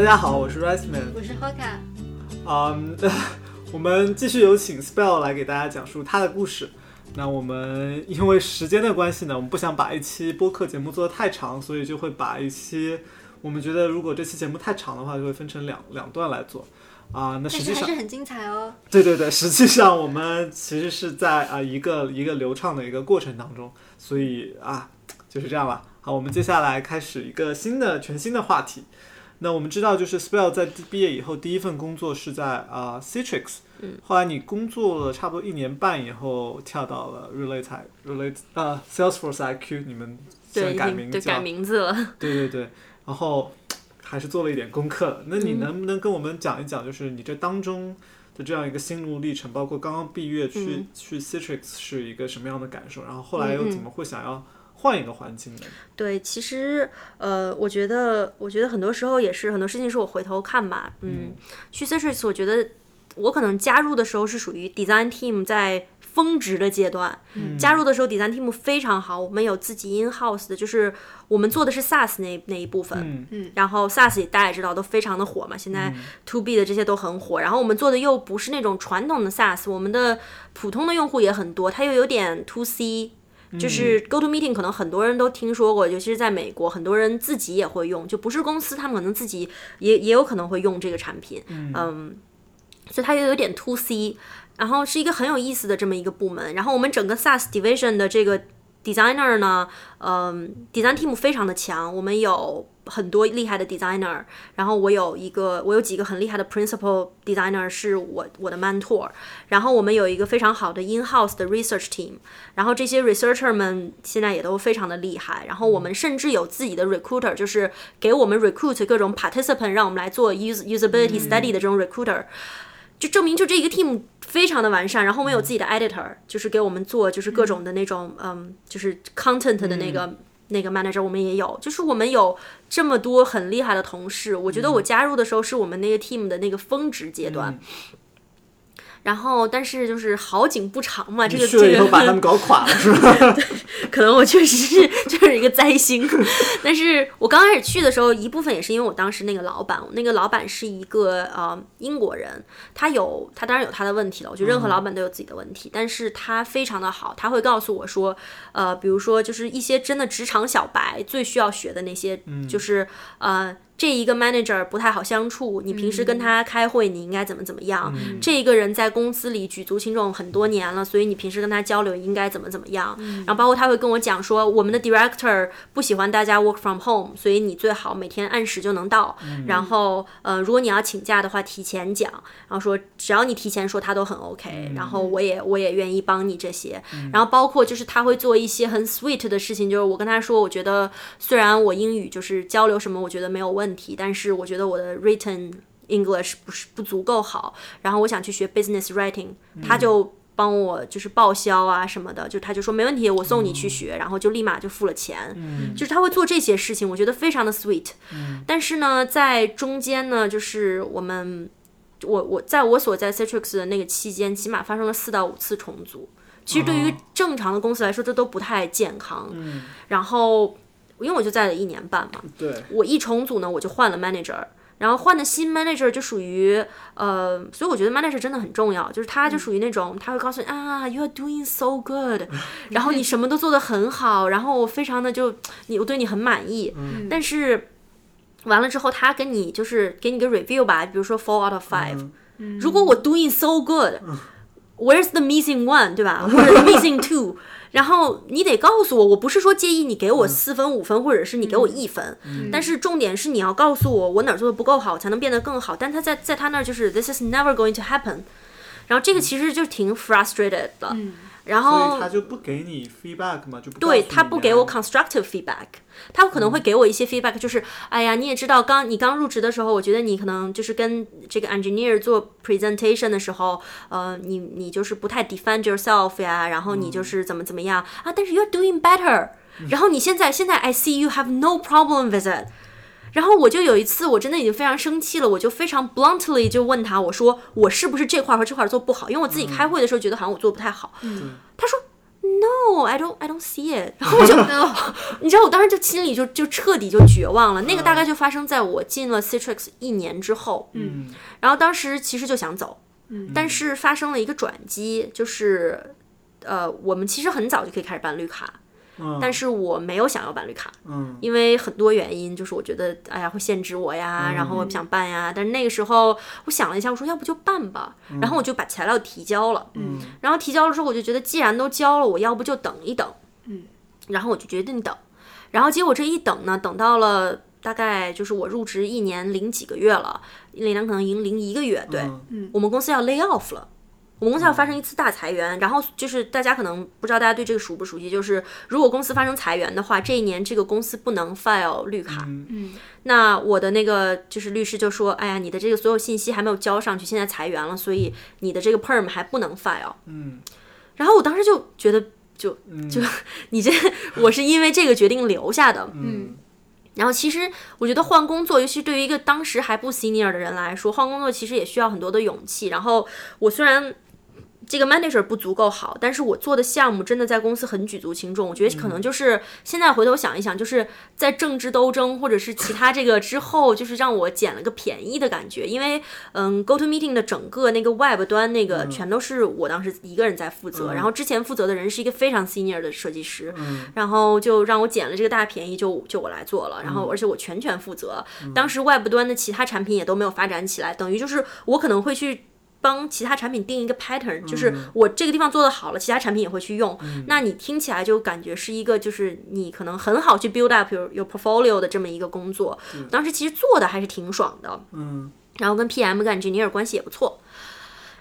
大家好，我是 Riceman，我是 Hoka。嗯，我们继续有请 Spell 来给大家讲述他的故事。那我们因为时间的关系呢，我们不想把一期播客节目做得太长，所以就会把一期我们觉得如果这期节目太长的话，就会分成两两段来做。啊，那实际上还是很精彩哦。对对对，实际上我们其实是在啊一个一个流畅的一个过程当中，所以啊就是这样了。好，我们接下来开始一个新的全新的话题。那我们知道，就是 Spell 在毕业以后第一份工作是在啊 Citrix，嗯，后来你工作了差不多一年半以后，跳到了 Relate Relate 呃 Salesforce IQ，你们现在，改名叫对改名字了。对对对，然后还是做了一点功课。那你嗯。能不能跟我们讲一讲，就是你这当中的这样一个心路历程，包括刚刚毕业去、嗯。去 Citrix 是一个什么样的感受，然后后来又怎么会想要换一个环境的？对，其实呃，我觉得，我觉得很多时候也是很多事情是我回头看吧。嗯，去 Citrix，我觉得我可能加入的时候是属于 design team 在峰值的阶段。嗯加入的时候，design team 非常好，我们有自己 in house 的，就是我们做的是 SaaS 那那一部分。嗯然后 SaaS 也大家也知道都非常的火嘛，现在 To B 的这些都很火。然后我们做的又不是那种传统的 SaaS，我们的普通的用户也很多，它又有点 To C。就是 Go to Meeting，可能很多人都听说过，尤其是在美国，很多人自己也会用，就不是公司，他们可能自己也也有可能会用这个产品。嗯，所以它又有点 To C，然后是一个很有意思的这么一个部门。然后我们整个 SaaS Division 的这个 designer 呢，嗯，design team 非常的强，我们有很多厉害的 designer，然后我有一个，我有几个很厉害的 principal designer 是我我的 mentor，然后我们有一个非常好的 in house 的 research team，然后这些 researcher 们现在也都非常的厉害，然后我们甚至有自己的 recruiter，就是给我们 recruit 各种 participant，让我们来做 use usability study 的这种 recruiter。就证明就这一个 team 非常的完善，然后我们有自己的 editor，就是给我们做就是各种的那种嗯，就是 content 的那个、那个 manager，我们也有，就是我们有这么多很厉害的同事，我觉得我加入的时候是我们那个 team 的那个峰值阶段。然后，但是就是好景不长嘛，这个这个把他们搞垮了，是吧？可能我确实是就是一个灾星，但是我刚开始去的时候，一部分也是因为我当时那个老板，我那个老板是一个呃英国人，他有他当然有他的问题了，我觉得任何老板都有自己的问题，但是他非常的好，他会告诉我说，呃，比如说就是一些真的职场小白最需要学的那些，就是呃。这一个 manager 不太好相处，你平时跟他开会，你应该怎么怎么样？这一个人在公司里举足轻重很多年了，所以你平时跟他交流应该怎么怎么样？然后包括他会跟我讲说，我们的 director 不喜欢大家 work from home，所以你最好每天按时就能到。然后呃，如果你要请假的话，提前讲，然后说只要你提前说，他都很 OK。然后我也我也愿意帮你这些。然后包括就是他会做一些很 sweet 的事情，就是我跟他说，我觉得虽然我英语就是交流什么，我觉得没有问题。问题，但是我觉得我的 written English 不是不足够好，然后我想去学 business writing，、他就帮我就是报销啊什么的，就他就说没问题，我送你去学，然后就立马就付了钱，就是他会做这些事情，我觉得非常的 sweet，、但是呢，在中间呢，就是我们我我在我所在 Citrix 的那个期间，起码发生了四到五次重组，其实对于正常的公司来说，这都不太健康，然后。因为我就在了一年半嘛，对，我一重组呢，我就换了 manager，然后换的新 manager 就属于呃，所以我觉得 manager 真的很重要，就是他就属于那种他会告诉你啊，you are doing so good，然后你什么都做得很好，然后我非常的就你我对你很满意，但是完了之后他跟你就是给你个 review 吧，比如说 four out of five，、如果我 doing so good。Where's the missing one，对吧？或者 missing two，然后你得告诉我，我不是说介意你给我四分、五分，或者是你给我一分，但是重点是你要告诉我我哪儿做的不够好，才能变得更好。但他在在他那儿就是 this is never going to happen，然后这个其实就挺 frustrated 的。然所后以他就不给你 feedback 嘛，就不对他不给我啊 constructive feedback，他可能会给我一些 feedback，就是哎呀，你也知道，刚你刚入职的时候，我觉得你可能就是跟这个 engineer 做 presentation 的时候，呃，你你就是不太 defend yourself 呀，然后你就是怎么怎么样啊，但是 you're doing better，然后你现在现在 I see you have no problem with it。然后我就有一次，我真的已经非常生气了，我就非常 bluntly 就问他，我说我是不是这块和这块做不好？因为我自己开会的时候觉得好像我做不太好。他说 No, I don't, I don't see it。然后我就，你知道，我当时就心里就就彻底就绝望了。那个大概就发生在我进了 Citrix 一年之后。嗯然后当时其实就想走，但是发生了一个转机，就是呃，我们其实很早就可以开始办绿卡，嗯，但是我没有想要办绿卡，嗯。因为很多原因，就是我觉得哎呀会限制我呀，然后我不想办呀。但是那个时候我想了一下，我说要不就办吧，然后我就把材料提交了，嗯。然后提交了之后，我就觉得既然都交了，我要不就等一等，嗯，然后我就决定等，然后结果这一等呢，等到了。大概就是我入职一年零几个月了，一年可能已经零一个月，对，嗯。我们公司要 lay off 了。我们公司要发生一次大裁员，然后就是大家可能不知道大家对这个熟不熟悉，就是如果公司发生裁员的话，这一年这个公司不能 file 绿卡。嗯那我的那个就是律师就说，哎呀，你的这个所有信息还没有交上去，现在裁员了，所以你的这个 perm 还不能 file。嗯然后我当时就觉得，就就你这，我是因为这个决定留下的。嗯然后其实我觉得换工作，尤其对于一个当时还不 senior 的人来说，换工作其实也需要很多的勇气。然后我虽然这个 manager 不足够好，但是我做的项目真的在公司很举足轻重。我觉得可能就是现在回头想一想，就是在政治斗争或者是其他这个之后，就是让我捡了个便宜的感觉。因为嗯，Go to Meeting 的整个那个 Web 端那个全都是我当时一个人在负责，然后之前负责的人是一个非常 senior 的设计师，然后就让我捡了这个大便宜就，就我来做了。然后而且我全权负责，当时 Web 端的其他产品也都没有发展起来，等于就是我可能会去。帮其他产品定一个 pattern，就是我这个地方做的好了，其他产品也会去用。那你听起来就感觉是一个，就是你可能很好去 build up your your portfolio 的这么一个工作。当时其实做的还是挺爽的，嗯然后跟 PM 跟 engineer 关系也不错。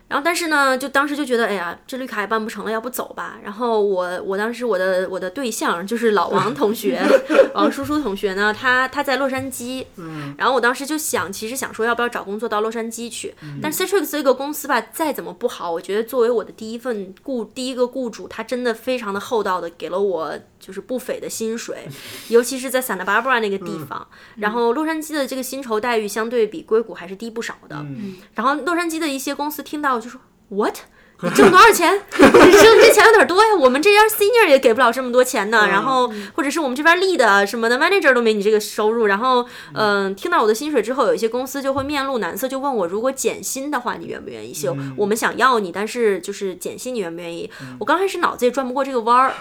然后，但是呢，就当时就觉得，哎呀，这绿卡也办不成了，要不走吧。然后我，我当时我的我的对象就是老王同学，王叔叔同学呢，他他在洛杉矶，嗯然后我当时就想，其实想说要不要找工作到洛杉矶去。但 Citrix 这个公司吧，再怎么不好，我觉得作为我的第一份雇第一个雇主，他真的非常的厚道的给了我就是不菲的薪水，尤其是在 Santa Barbara 那个地方。然后洛杉矶的这个薪酬待遇相对比硅谷还是低不少的。嗯然后洛杉矶的一些公司听到就说 What？你 挣多少钱？你 挣这钱有点多呀，我们这边 senior 也给不了这么多钱呢。然后或者是我们这边 lead 什么的 manager 都没你这个收入。然后嗯、听到我的薪水之后，有一些公司就会面露难色，就问我如果减薪的话，你愿不愿意休？我们想要你，但是就是减薪，你愿不愿意？我刚开始脑子也转不过这个弯儿，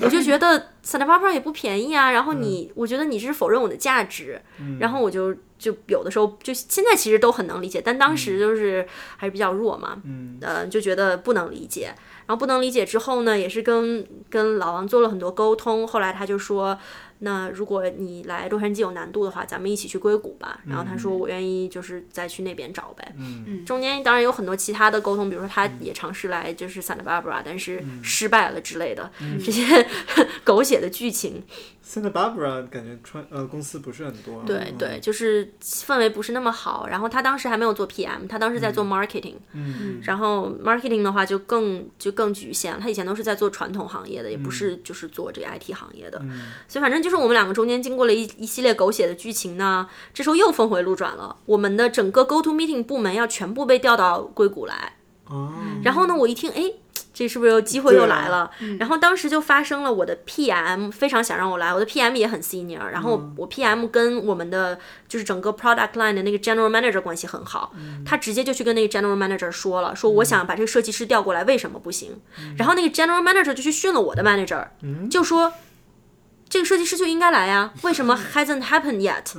我就觉得 Santa Barbara 也不便宜啊。然后你，我觉得你这是否认我的价值。然后我就就有的时候就现在其实都很能理解，但当时就是还是比较弱嘛。嗯呃，就觉得不能理解，然后不能理解之后呢，也是跟跟老王做了很多沟通。后来他就说，那如果你来洛杉矶有难度的话，咱们一起去硅谷吧。然后他说，我愿意就是再去那边找呗。嗯中间当然有很多其他的沟通，比如说他也尝试来就是 Santa Barbara，但是失败了之类的、这些 狗血的剧情。，Santa Barbara 感觉川呃公司不是很多。对对，就是氛围不是那么好。然后他当时还没有做 PM，他当时在做 marketing。嗯然后 marketing 的话就更就更局限了，他以前都是在做传统行业的，也不是就是做这个 IT 行业的，所以反正就是我们两个中间经过了一一系列狗血的剧情呢，这时候又峰回路转了，我们的整个 Go to Meeting 部门要全部被调到硅谷来，哦，然后呢，我一听，哎。这是不是有机会又来了？然后当时就发生了，我的 PM 非常想让我来，我的 PM 也很 senior，然后我我 PM 跟我们的就是整个 product line 的那个 general manager 关系很好，他直接就去跟那个 general manager 说了，说我想把这个设计师调过来，为什么不行？然后那个 general manager 就去训了我的 manager，就说。这个设计师就应该来呀，为什么 hasn't happened yet？、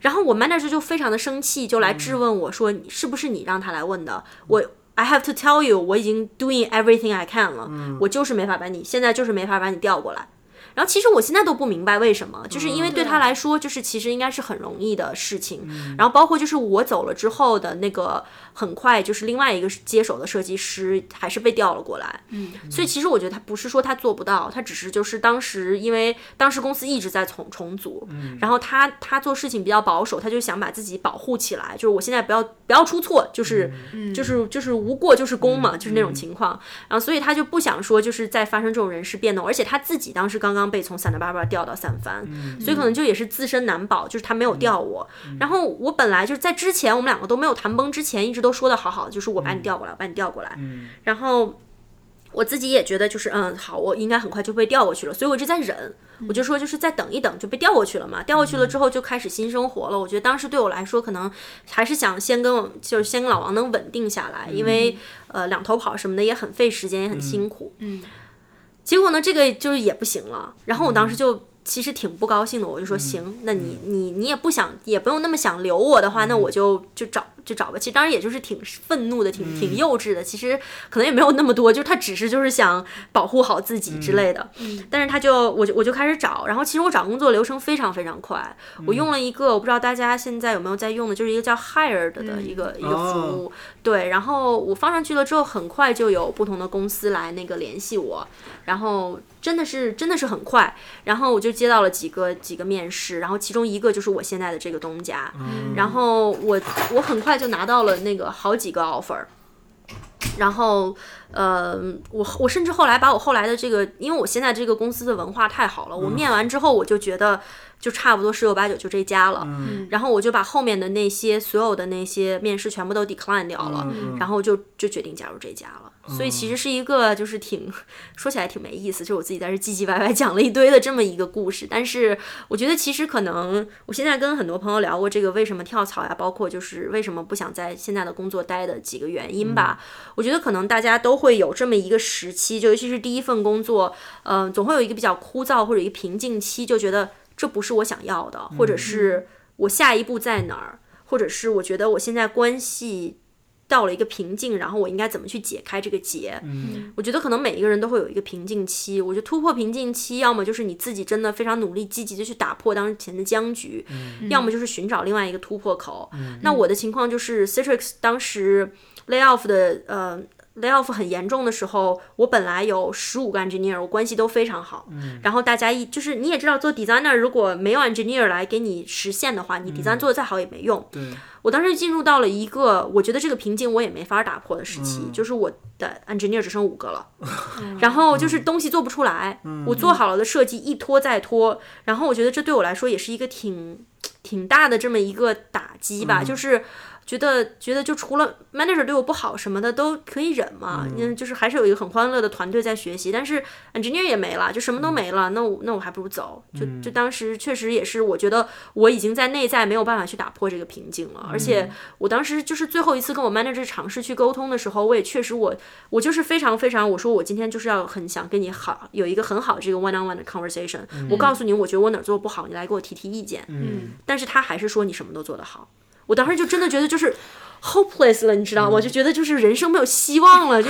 然后我 manager 就非常的生气，就来质问我说：“你是不是你让他来问的？”我 I have to tell you，我已经 doing everything I can 了，我就是没法把你现在就是没法把你调过来。然后其实我现在都不明白为什么，就是因为对他来说，就是其实应该是很容易的事情。然后包括就是我走了之后的那个，很快就是另外一个接手的设计师还是被调了过来。嗯，所以其实我觉得他不是说他做不到，他只是就是当时因为当时公司一直在重重组，嗯。然后他他做事情比较保守，他就想把自己保护起来，就是我现在不要不要出错，就是、就是就是无过就是功嘛，就是那种情况。然后所以他就不想说就是再发生这种人事变动，而且他自己当时刚刚被从 Santa Barbara 调到三藩，所以可能就也是自身难保，就是他没有调我。然后我本来就是在之前我们两个都没有谈崩之前，一直都说的好好的，就是我把你调过来，我把你调过来。然后我自己也觉得就是嗯好，我应该很快就被调过去了，所以我一直在忍，我就说就是再等一等就被调过去了嘛。调过去了之后就开始新生活了。我觉得当时对我来说可能还是想先跟我就是先跟老王能稳定下来，因为呃两头跑什么的也很费时间，也很辛苦。嗯，结果呢这个就是也不行了，然后我当时就。其实挺不高兴的，我就说行，那你你你也不想，也不用那么想留我的话，那我就就找就找吧。其实当然也就是挺愤怒的，挺挺幼稚的。其实可能也没有那么多，就是他只是就是想保护好自己之类的。但是他就我就我就开始找，然后其实我找工作流程非常非常快。我用了一个我不知道大家现在有没有在用的，就是一个叫 Hired 的一个一个服务。对，然后我放上去了之后，很快就有不同的公司来那个联系我，然后。真的是真的是很快，然后我就接到了几个几个面试，然后其中一个就是我现在的这个东家，然后我我很快就拿到了那个好几个 offer，然后呃我我甚至后来把我后来的这个，因为我现在这个公司的文化太好了，我面完之后我就觉得就差不多十有八九就这家了，然后我就把后面的那些所有的那些面试全部都 decline 掉了，然后就就决定加入这家了。所以其实是一个就是挺说起来挺没意思，就我自己在这唧唧歪歪讲了一堆的这么一个故事。但是我觉得其实可能我现在跟很多朋友聊过这个为什么跳槽呀，包括就是为什么不想在现在的工作待的几个原因吧。我觉得可能大家都会有这么一个时期，就尤其是第一份工作，嗯，总会有一个比较枯燥或者一个瓶颈期，就觉得这不是我想要的，或者是我下一步在哪儿，或者是我觉得我现在关系。到了一个瓶颈，然后我应该怎么去解开这个结？嗯，我觉得可能每一个人都会有一个瓶颈期。我觉得突破瓶颈期，要么就是你自己真的非常努力、积极的去打破当前的僵局，要么就是寻找另外一个突破口。那我的情况就是 Citrix 当时 lay off 的呃 lay off 很严重的时候，我本来有十五个 engineer，我关系都非常好。然后大家一就是你也知道，做 designer 如果没有 engineer 来给你实现的话，你 design 做的再好也没用。对。我当时进入到了一个我觉得这个瓶颈我也没法打破的时期，就是我的 engineer 只剩五个了，然后就是东西做不出来，我做好了的设计一拖再拖，然后我觉得这对我来说也是一个挺挺大的这么一个打击吧，就是。觉得觉得就除了 manager 对我不好什么的都可以忍嘛，嗯，就是还是有一个很欢乐的团队在学习，但是 engineer 也没了，就什么都没了，那我那我还不如走，就就当时确实也是，我觉得我已经在内在没有办法去打破这个瓶颈了，而且我当时就是最后一次跟我 manager 尝试去沟通的时候，我也确实我我就是非常非常，我说我今天就是要很想跟你好有一个很好这个 one on one 的 conversation，我告诉你，我觉得我哪做不好，你来给我提提意见，嗯，但是他还是说你什么都做得好。我当时就真的觉得就是 hopeless 了，你知道吗？就觉得就是人生没有希望了，就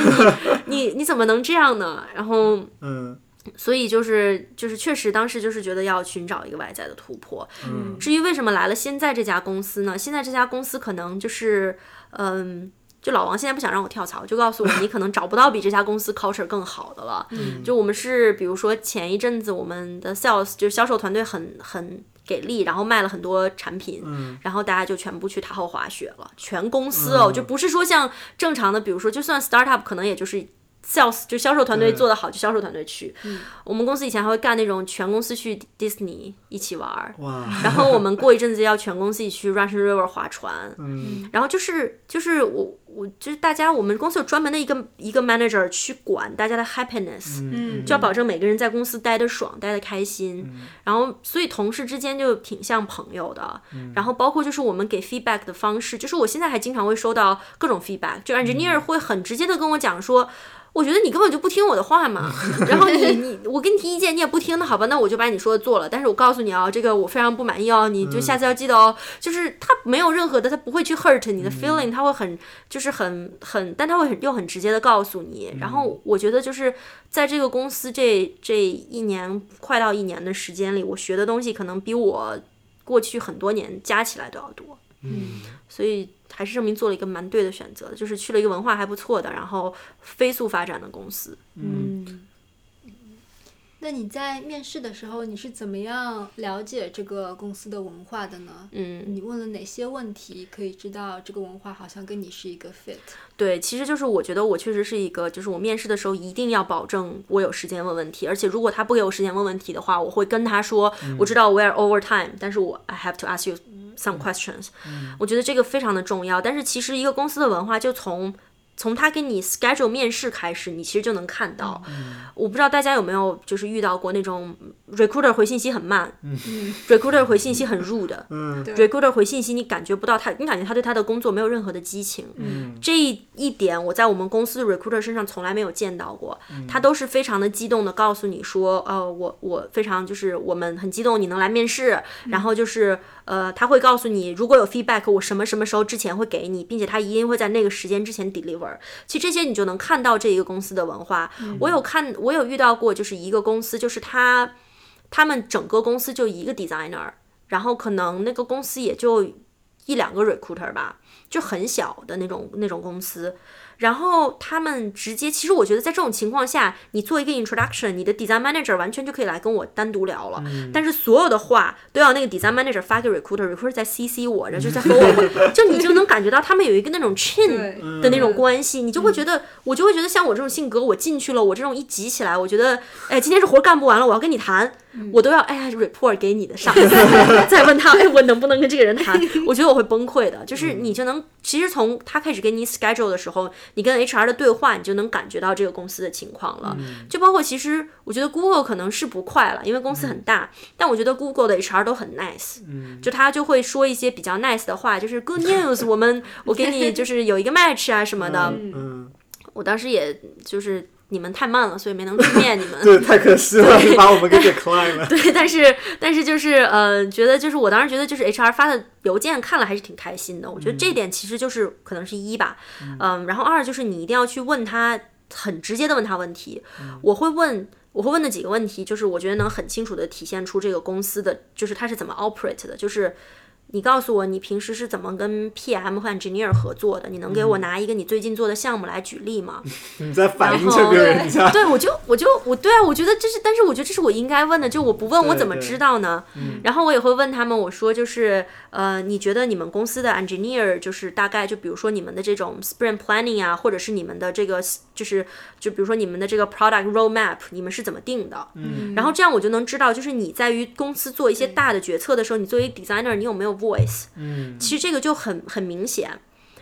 你 你你怎么能这样呢？然后，嗯，所以就是就是确实当时就是觉得要寻找一个外在的突破。嗯，至于为什么来了现在这家公司呢？现在这家公司可能就是嗯。就老王现在不想让我跳槽，就告诉我你可能找不到比这家公司 culture 更好的了。嗯，就我们是比如说前一阵子我们的 sales 就是销售团队很很给力，然后卖了很多产品，嗯，然后大家就全部去塔后滑雪了，全公司哦，就不是说像正常的，比如说就算 startup 可能也就是 sales 就销售团队做得好就销售团队去。嗯，我们公司以前还会干那种全公司去 Disney 一起玩，哇，然后我们过一阵子要全公司一起去 Russian River 划船，嗯，然后就是就是我。我就是大家，我们公司有专门的一个一个 manager 去管大家的 happiness，嗯，就要保证每个人在公司待的爽，待的开心。然后，所以同事之间就挺像朋友的。然后，包括就是我们给 feedback 的方式，就是我现在还经常会收到各种 feedback，就 engineer 会很直接的跟我讲说。我觉得你根本就不听我的话嘛，然后你你我给你提意见你也不听，那好吧，那我就把你说的做了。但是我告诉你啊，这个我非常不满意哦，你就下次要记得哦。就是他没有任何的，他不会去 hurt 你的 feeling，他会很就是很很，但他会很又很直接的告诉你。然后我觉得就是在这个公司这这一年快到一年的时间里，我学的东西可能比我过去很多年加起来都要多。嗯，所以。还是证明做了一个蛮对的选择的，就是去了一个文化还不错的，然后飞速发展的公司。嗯，那你在面试的时候，你是怎么样了解这个公司的文化的呢？嗯，你问了哪些问题，可以知道这个文化好像跟你是一个 fit？对，其实就是我觉得我确实是一个，就是我面试的时候一定要保证我有时间问问题，而且如果他不给我时间问问题的话，我会跟他说，我知道 we're over time，但是我 I have to ask you。Some questions，我觉得这个非常的重要。但是其实一个公司的文化就从从他给你 schedule 面试开始，你其实就能看到。我不知道大家有没有就是遇到过那种 recruiter 回信息很慢、r e c r u i t e r 回信息很 rude，嗯，recruiter 回信息你感觉不到他，你感觉他对他的工作没有任何的激情。嗯这一点我在我们公司的 recruiter 身上从来没有见到过，嗯他都是非常的激动的告诉你说，呃，我我非常就是我们很激动你能来面试，然后就是呃他会告诉你如果有 feedback 我什么什么时候之前会给你，并且他一定会在那个时间之前 deliver。其实这些你就能看到这一个公司的文化。我有看我有遇到过就是一个公司就是他他们整个公司就一个 designer，然后可能那个公司也就一两个 recruiter 吧。就很小的那种那种公司，然后他们直接，其实我觉得在这种情况下，你做一个 introduction，你的 design manager 完全就可以来跟我单独聊了，但是所有的话都要那个 design manager 发给 recruiter，recruiter 在 CC 我，然后就在和我，就你就能感觉到他们有一个那种 chin 的那种关系，你就会觉得，我就会觉得像我这种性格，我进去了，我这种一急起来，我觉得，哎，今天这活干不完了，我要跟你谈，我都要哎呀 report 给你的上司，再问他，哎，我能不能跟这个人谈？我觉得我会崩溃的。就是你就能，其实从他开始给你 schedule 的时候，你跟 HR 的对话，你就能感觉到这个公司的情况了。就包括其实我觉得 Google 可能是不快了，因为公司很大，但我觉得 Google 的 HR 都很 nice，就他就会说一些比较 nice 的话，就是 good news，我们我给你就是有一个 match 啊什么的。嗯，我当时也就是你们太慢了，所以没能去面你们。对，太可惜了，把我们给 decline 了。对，但是但是就是呃，觉得就是我当时觉得就是 HR 发的邮件看了还是挺开心的。我觉得这点其实就是可能是一吧，嗯，然后二就是你一定要去问他很直接的问他问题。我会问我会问的几个问题，就是我觉得能很清楚的体现出这个公司的就是它是怎么 operate 的，就是。你告诉我你平时是怎么跟 PM 和 engineer 合作的？你能给我拿一个你最近做的项目来举例吗？你在反映这个人家，对，我就我就我对啊，我觉得这是，但是我觉得这是我应该问的，就我不问我怎么知道呢？然后我也会问他们，我说就是呃，你觉得你们公司的 engineer 就是大概就比如说你们的这种 sprint planning 啊，或者是你们的这个就是就比如说你们的这个 product roadmap，你们是怎么定的？嗯然后这样我就能知道，就是你在于公司做一些大的决策的时候，你作为 designer 你有没有 voice？嗯其实这个就很很明显。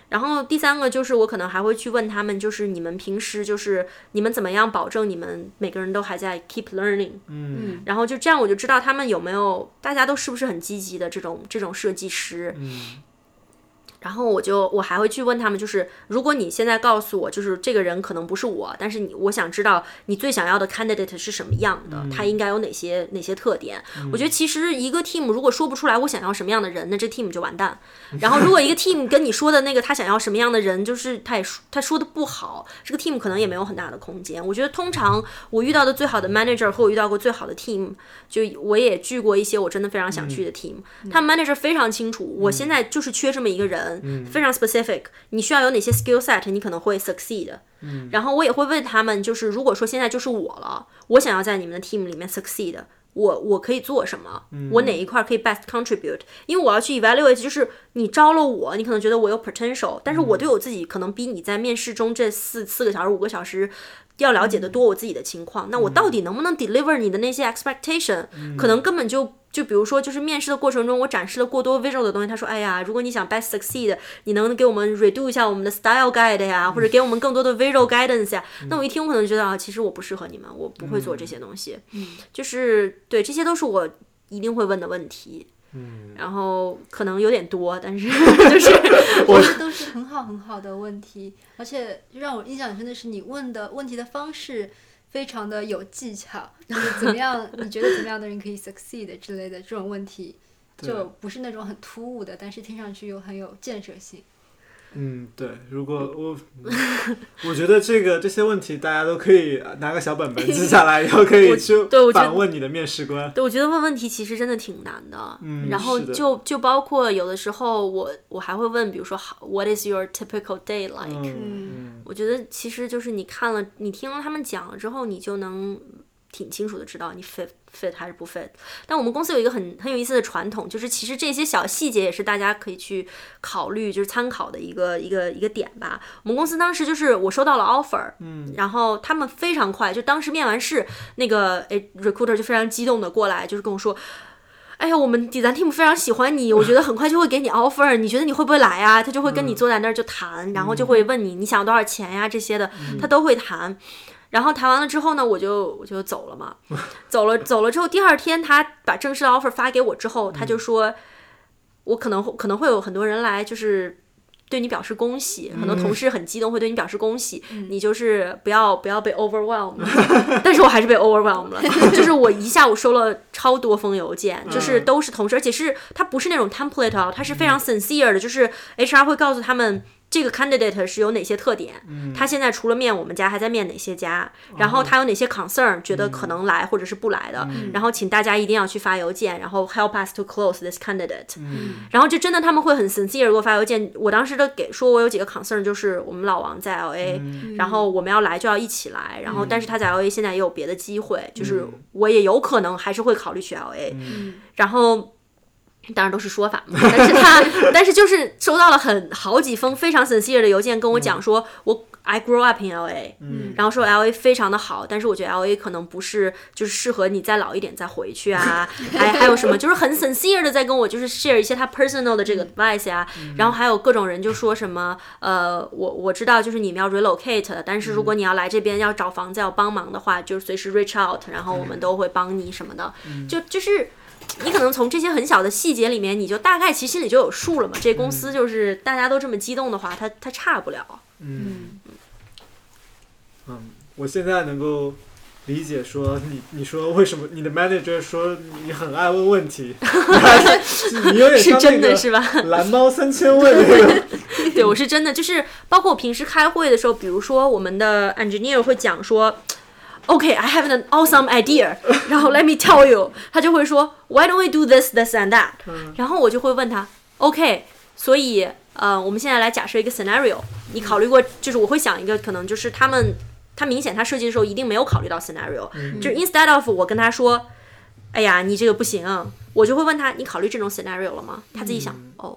然后第三个就是我可能还会去问他们，就是你们平时就是你们怎么样保证你们每个人都还在 keep learning，嗯然后就这样我就知道他们有没有大家都是不是很积极的这种这种设计师。嗯然后我就我还会去问他们，就是如果你现在告诉我，就是这个人可能不是我，但是你我想知道你最想要的 candidate 是什么样的，他应该有哪些哪些特点。我觉得其实一个 team 如果说不出来我想要什么样的人，那这 team 就完蛋。然后如果一个 team 跟你说的那个他想要什么样的人，就是他也说他说的不好，这个 team 可能也没有很大的空间。我觉得通常我遇到的最好的 manager 和我遇到过最好的 team，就我也聚过一些我真的非常想去的 team，、他们 manager 非常清楚，我现在就是缺这么一个人，非常 specific，你需要有哪些 skill set，你可能会 succeed。然后我也会问他们，就是如果说现在就是我了，我想要在你们的 team 里面 succeed，我我可以做什么？我哪一块可以 best contribute？因为我要去 evaluate，就是你招了我，你可能觉得我有 potential，但是我对我自己可能比你在面试中这四四个小时、五个小时要了解的多我自己的情况。那我到底能不能 deliver 你的那些 expectation？、可能根本就就比如说，就是面试的过程中，我展示了过多 visual 的东西。他说：“哎呀，如果你想 best succeed，你能给我们 redo 一下我们的 style guide 呀，或者给我们更多的 visual guidance 呀。那我一听，我可能觉得啊，其实我不适合你们，我不会做这些东西。嗯，就是对，这些都是我一定会问的问题。嗯，然后可能有点多，但是 就是 我觉得都是很好很好的问题，而且让我印象很深的是你问的问题的方式非常的有技巧，就是怎么样，你觉得怎么样的人可以 succeed 之类的这种问题，就不是那种很突兀的，但是听上去又很有建设性。嗯，对，如果我，我觉得这个这些问题大家都可以拿个小本本记下来，以后可以去反问你的面试官。对，我觉得问问题其实真的挺难的。嗯然后就就包括有的时候我我还会问，比如说，How What is your typical day like？、嗯我觉得其实就是你看了，你听了他们讲了之后，你就能挺清楚的知道你 fit fit 还是不 fit。但我们公司有一个很很有意思的传统，就是其实这些小细节也是大家可以去考虑，就是参考的一个一个一个点吧。我们公司当时就是我收到了 offer，嗯，然后他们非常快，就当时面完试，那个诶 recruiter 就非常激动的过来，就是跟我说。哎呀，我们 design team 非常喜欢你，我觉得很快就会给你 offer，你觉得你会不会来啊？他就会跟你坐在那儿就谈，然后就会问你你想要多少钱呀这些的，他都会谈。然后谈完了之后呢，我就我就走了嘛，走了走了之后，第二天他把正式的 offer 发给我之后，他就说，我可能会可能会有很多人来，就是对你表示恭喜，很多同事很激动，会对你表示恭喜，你就是不要不要被 overwhelmed，但是我还是被 overwhelmed 了，就是我一下午收了超多封邮件，就是都是同事，而且是他不是那种 template 啊，他是非常 sincere 的，就是 HR 会告诉他们。这个 candidate 是有哪些特点？他现在除了面我们家，还在面哪些家？然后他有哪些 concern，觉得可能来或者是不来的？然后请大家一定要去发邮件，然后 help us to close this candidate。然后就真的他们会很 sincere 给我发邮件。我当时的给说我有几个 concern，就是我们老王在 LA，然后我们要来就要一起来。然后但是他在 LA 现在也有别的机会，就是我也有可能还是会考虑去 LA。然后。当然都是说法嘛，但是他，但是就是收到了很好几封非常 sincere 的邮件，跟我讲说，我 I grow up in LA，嗯，然后说 LA 非常的好，但是我觉得 LA 可能不是就是适合你再老一点再回去啊，还还有什么就是很 sincere 的在跟我就是 share 一些他 personal 的这个 advice 呀，然后还有各种人就说什么，呃，我我知道就是你们要 relocate，但是如果你要来这边要找房子要帮忙的话，就是随时 reach out，然后我们都会帮你什么的，就就是。你可能从这些很小的细节里面，你就大概其实心里就有数了嘛。这公司就是大家都这么激动的话，它它差不了。嗯嗯，我现在能够理解说你你说为什么你的 manager 说你很爱问问题，你有点是真的是吧？蓝猫三千问那个。对，我是真的，就是包括我平时开会的时候，比如说我们的 engineer 会讲说。OK，I have an awesome idea。然后 Let me tell you，他就会说 Why don't we do this, this and that？然后我就会问他 OK，所以呃，我们现在来假设一个 scenario。你考虑过？就是我会想一个可能就是他们他明显他设计的时候一定没有考虑到 scenario。就是 instead of 我跟他说，哎呀，你这个不行，我就会问他，你考虑这种 scenario 了吗？他自己想，哦。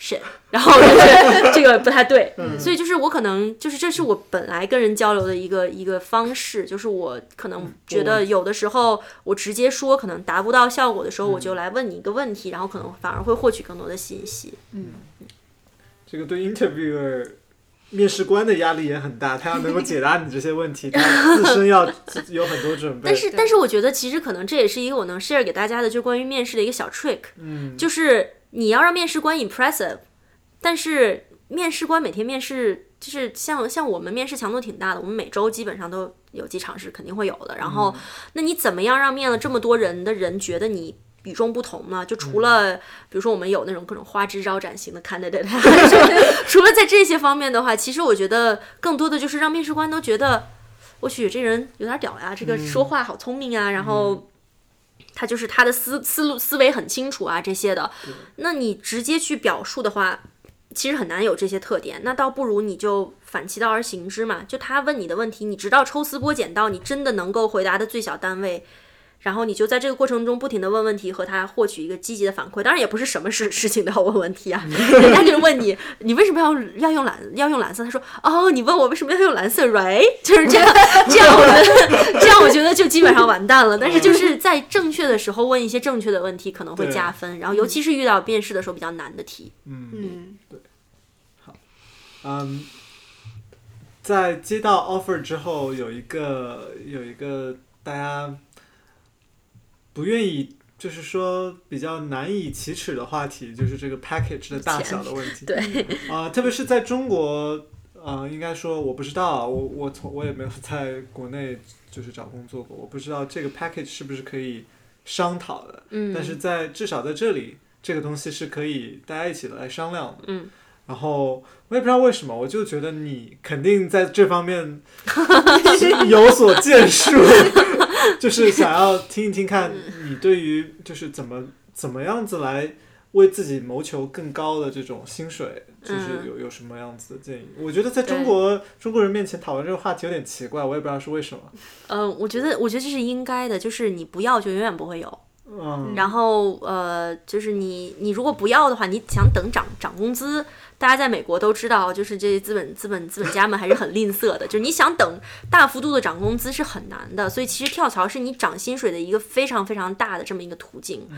是，然后就是 这个不太对，所以就是我可能就是这是我本来跟人交流的一个一个方式，就是我可能觉得有的时候我直接说可能达不到效果的时候，我就来问你一个问题，然后可能反而会获取更多的信息。嗯，这个对 interviewer 面试官的压力也很大，他要能够解答你这些问题，他自身要有很多准备。但是但是我觉得其实可能这也是一个我能 share 给大家的，就关于面试的一个小 trick，嗯，就是。你要让面试官 impressive，但是面试官每天面试就是像像我们面试强度挺大的，我们每周基本上都有几场是肯定会有的。然后，那你怎么样让面了这么多人的人觉得你与众不同呢？就除了比如说我们有那种各种花枝招展型的 candidate，除了在这些方面的话，其实我觉得更多的就是让面试官都觉得，我去这人有点屌呀，这个说话好聪明啊，然后。他就是他的思思路思维很清楚啊，这些的。那你直接去表述的话，其实很难有这些特点。那倒不如你就反其道而行之嘛。就他问你的问题，你直到抽丝剥茧到你真的能够回答的最小单位。然后你就在这个过程中不停的问问题，和他获取一个积极的反馈。当然也不是什么事事情都要问问题啊，人家就问你，你为什么要要用蓝要用蓝色？他说，哦，你问我为什么要用蓝色，right？就是这样，这样我觉得，这样我觉得就基本上完蛋了。但是就是在正确的时候问一些正确的问题，可能会加分。然后尤其是遇到面试的时候比较难的题。嗯嗯，对。好，嗯，在接到 offer 之后，有一个有一个大家。不愿意，就是说比较难以启齿的话题，就是这个 package 的大小的问题。对啊，特别是在中国，呃，应该说我不知道，我我从我也没有在国内就是找工作过，我不知道这个 package 是不是可以商讨的。嗯。但是在至少在这里，这个东西是可以大家一起来商量的。嗯。然后我也不知道为什么，我就觉得你肯定在这方面 有所建树。就是想要听一听，看你对于就是怎么怎么样子来为自己谋求更高的这种薪水，就是有有什么样子的建议？我觉得在中国中国人面前讨论这个话题有点奇怪，我也不知道是为什么。嗯，我觉得我觉得这是应该的，就是你不要就永远不会有。嗯，然后呃，就是你你如果不要的话，你想等涨涨工资，大家在美国都知道，就是这些资本资本资本家们还是很吝啬的，就是你想等大幅度的涨工资是很难的，所以其实跳槽是你涨薪水的一个非常非常大的这么一个途径。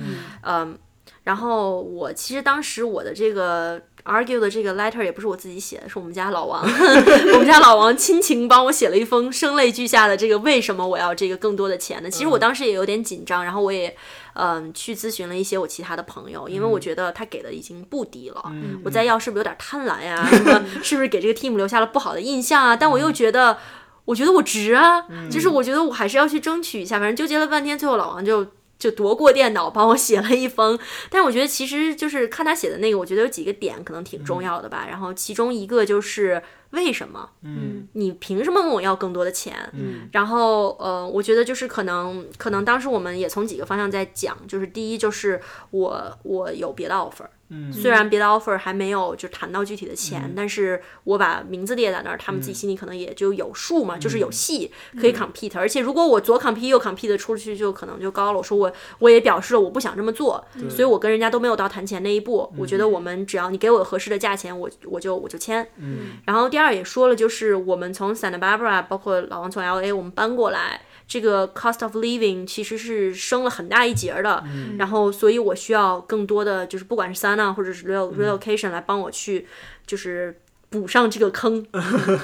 嗯，然后我其实当时我的这个 argue 的这个 letter 也不是我自己写的，是我们家老王，我们家老王亲情帮我写了一封声泪俱下的这个为什么我要这个更多的钱呢？其实我当时也有点紧张，然后我也。嗯，去咨询了一些我其他的朋友，因为我觉得他给的已经不低了，我再要是不是有点贪婪呀？什么 是不是给这个 team 留下了不好的印象啊？但我又觉得，我觉得我值啊，就是我觉得我还是要去争取一下。反正纠结了半天，最后老王就就夺过电脑帮我写了一封。但是我觉得其实就是看他写的那个，我觉得有几个点可能挺重要的吧。然后其中一个就是。为什么？嗯，你凭什么问我要更多的钱？嗯，然后呃，我觉得就是可能可能当时我们也从几个方向在讲，就是第一就是我我有别的 offer 嗯。虽然别的 offer 还没有就谈到具体的钱，但是我把名字列在那儿，他们自己心里可能也就有数嘛，就是有戏可以 compete。而且如果我左 compete 右 compete 出去，就可能就高了。我说我我也表示了我不想这么做，所以我跟人家都没有到谈钱那一步。我觉得我们只要你给我合适的价钱，我我就我就签。嗯，然后第二也说了，就是我们从 Santa Barbara，包括老王从 LA，我们搬过来。这个 cost of living 其实是升了很大一截的，然后所以我需要更多的就是不管是 Sana 或者是 relocation 来帮我去就是补上这个坑，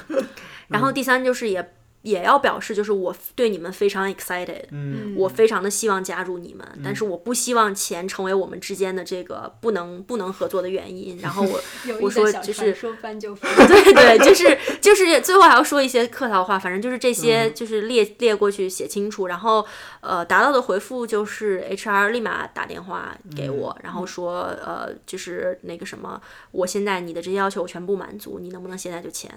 然后第三就是也。也要表示，就是我对你们非常 excited，嗯，我非常的希望加入你们，但是我不希望钱成为我们之间的这个不能不能合作的原因。然后我 我说就是说翻就翻，对对，就是就是最后还要说一些客套话，反正就是这些就是列列过去写清楚。然后呃，达到的回复就是 HR 立马打电话给我，然后说呃，就是那个什么，我现在你的这些要求我全部满足，你能不能现在就签？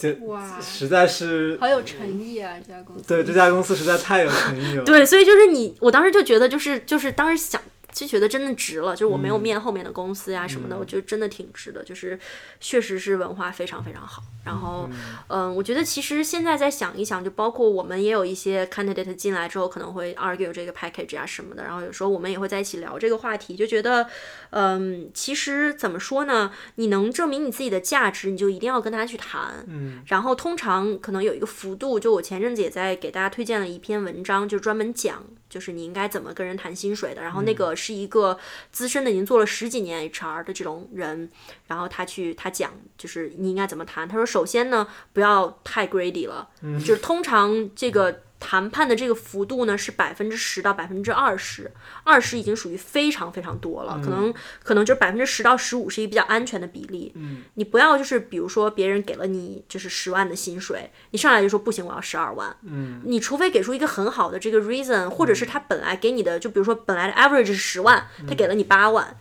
这哇，实在是好有诚意啊！这家公司对这家公司实在太有诚意了。对，所以就是你，我当时就觉得，就是就是当时想。就觉得真的值了，就是我没有面后面的公司呀什么的，我觉得真的挺值的，就是确实是文化非常非常好。然后，嗯，我觉得其实现在再想一想，就包括我们也有一些 candidate 进来之后可能会 argue 这个 package 啊什么的，然后有时候我们也会在一起聊这个话题，就觉得，嗯，其实怎么说呢？你能证明你自己的价值，你就一定要跟他去谈。嗯。然后通常可能有一个幅度，就我前阵子也在给大家推荐了一篇文章，就专门讲。就是你应该怎么跟人谈薪水的，然后那个是一个资深的，已经做了十几年 HR 的这种人，然后他去他讲，就是你应该怎么谈。他说，首先呢，不要太 greedy 了，就是通常这个。谈判的这个幅度呢是百分之十到百分之二十，二十已经属于非常非常多了，可能可能就是百分之十到十五是一个比较安全的比例。嗯，你不要就是比如说别人给了你就是十万的薪水，你上来就说不行，我要十二万。嗯，你除非给出一个很好的这个 reason，或者是他本来给你的，就比如说本来的 average 是十万，他给了你八万。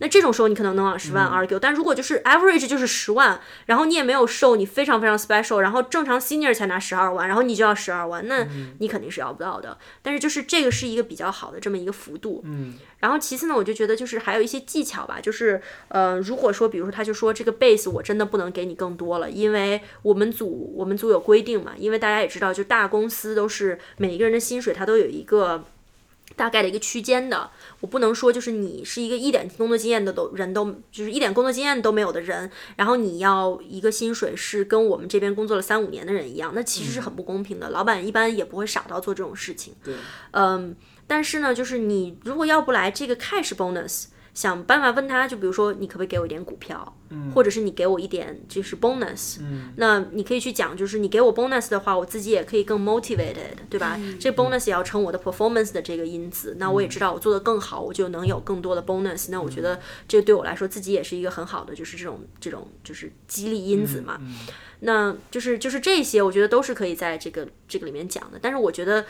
那这种时候你可能能往十万 argue，但如果就是 average 就是十万，然后你也没有受你非常非常 special，然后正常 senior 才拿十二万，然后你就要十二万，那你肯定是要不到的。但是就是这个是一个比较好的这么一个幅度。嗯。然后其次呢，我就觉得就是还有一些技巧吧，就是呃，如果说比如说他就说这个 base 我真的不能给你更多了，因为我们组我们组有规定嘛，因为大家也知道，就大公司都是每一个人的薪水它都有一个。大概的一个区间的，我不能说就是你是一个一点工作经验的都人都就是一点工作经验都没有的人，然后你要一个薪水是跟我们这边工作了三五年的人一样，那其实是很不公平的。老板一般也不会傻到做这种事情。对，嗯，但是呢，就是你如果要不来这个 cash bonus。想办法问他，就比如说，你可不可以给我一点股票，或者是你给我一点就是 bonus，那你可以去讲，就是你给我 bonus 的话，我自己也可以更 motivated，对吧？这 bonus 也要成我的 performance 的这个因子，那我也知道我做的更好，我就能有更多的 bonus，那我觉得这对我来说自己也是一个很好的，就是这种这种就是激励因子嘛。那就是就是这些，我觉得都是可以在这个这个里面讲的，但是我觉得。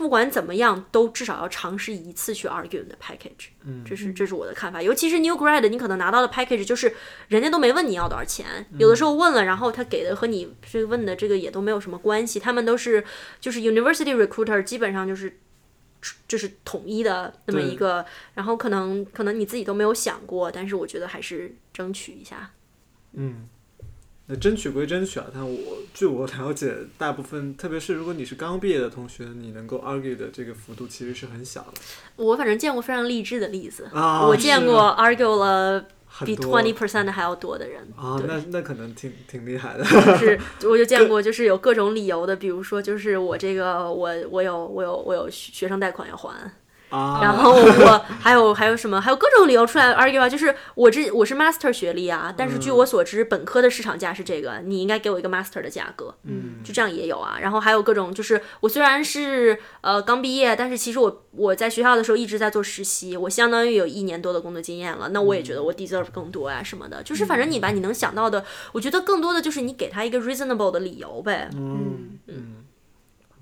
不管怎么样，都至少要尝试一次去 argue 的 package，嗯，这是这是我的看法。尤其是 new grad，你可能拿到的 package 就是人家都没问你要多少钱，有的时候问了，然后他给的和你这个问的这个也都没有什么关系。他们都是就是 university recruiter，基本上就是就是统一的那么一个，然后可能可能你自己都没有想过，但是我觉得还是争取一下。嗯。那争取归争取啊，但我据我 了解，大部分特别是如果你是刚毕业的同学，你能够 argue 的这个幅度其实是很小的我反正见过非常励志的例子，啊。我见过 argue 了比 twenty percent 还要多的人。啊，那那可能挺挺厉害的。就是 我就见过，就是有各种理由的，比如说就是我这个我我有我有我有学生贷款要还，啊，然后我还有还有什么还有各种理由出来 argue 啊，就是我这我是 master 学历啊，但是据我所知，本科的市场价是这个，你应该给我一个 master 的价格，嗯就这样也有啊。然后还有各种就是我虽然是呃刚毕业，但是其实我我在学校的时候一直在做实习，我相当于有一年多的工作经验了，那我也觉得我 deserve 更多啊、什么的，就是反正你把你能想到的，我觉得更多的就是你给他一个 reasonable 的理由呗。嗯嗯。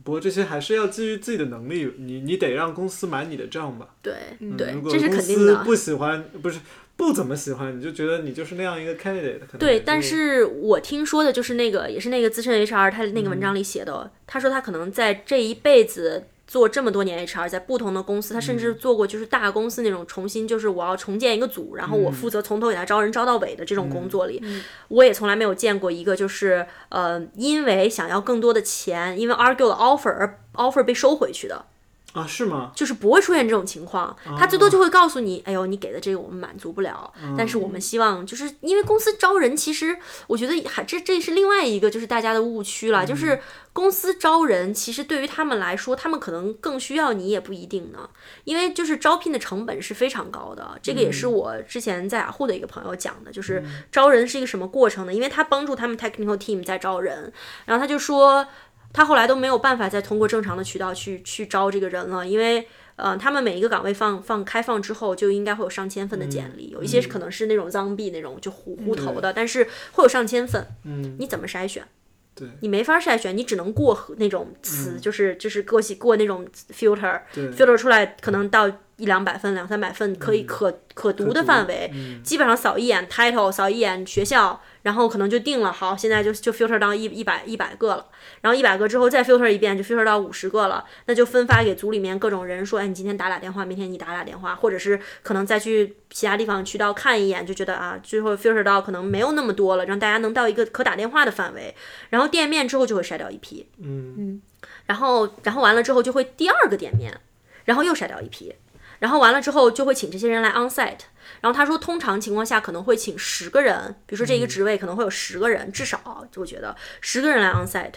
不过这些还是要基于自己的能力，你你得让公司买你的账吧。对嗯对如，果这是公肯定的。司不喜欢，不是不怎么喜欢，你就觉得你就是那样一个 candidate，对，但是我听说的就是那个，也是那个资深 HR 他那个嗯文章里写的，他说他可能在这一辈子做这么多年 HR，在不同的公司，他甚嗯。至做过就是大公司那种重新就是我要重建一个组，然后我嗯。负责从头给他招人招到尾的这种工作里，我也从来没有见过一个就是呃因为想要更多的钱，因为 argue 了 offer 而 offer 被收回去的。啊，是吗？就是不会出现这种情况，他最多就会告诉你，哎呦，你给的这个我们满足不了，但是我们希望就是因为公司招人，其实我觉得还这这是另外一个就是大家的误区了，就是公司招人，其实对于他们来说，他们可能更需要你也不一定呢，因为就是招聘的成本是非常高的，这个也是我之前在雅虎的一个朋友讲的，就是招人是一个什么过程呢？因为他帮助他们 technical team 在招人，然后他就说。他后来都没有办法再通过正常的渠道去去招这个人了，因为呃，他们每一个岗位放放开放之后，就应该会有上千份的简历，有一些可能是那种脏币那种就糊糊头的，但是会有上千份，嗯，你怎么筛选？对。你没法筛选，你只能过那种词，就是就是过细过那种 filter，filter 出来可能到一两百份、两三百份可以可、可读的范围，嗯。基本上扫一眼 title，扫一眼学校，然后可能就定了，好，现在就就 filter 到一一百一百个了，然后一百个之后再 filter 一遍，就 filter 到五十个了，那就分发给组里面各种人说，哎，你今天打打电话，明天你打打电话，或者是可能再去其他地方渠道看一眼，就觉得啊，最后 filter 到可能没有那么多了，让大家能到一个可打电话的范围，然后店面之后就会筛掉一批，嗯。嗯。然后然后完了之后就会第二个店面，然后又筛掉一批，然后完了之后就会请这些人来 on site。然后他说，通常情况下可能会请十个人，比如说这一个职位可能会有十个人，至少就我觉得十个人来 on site，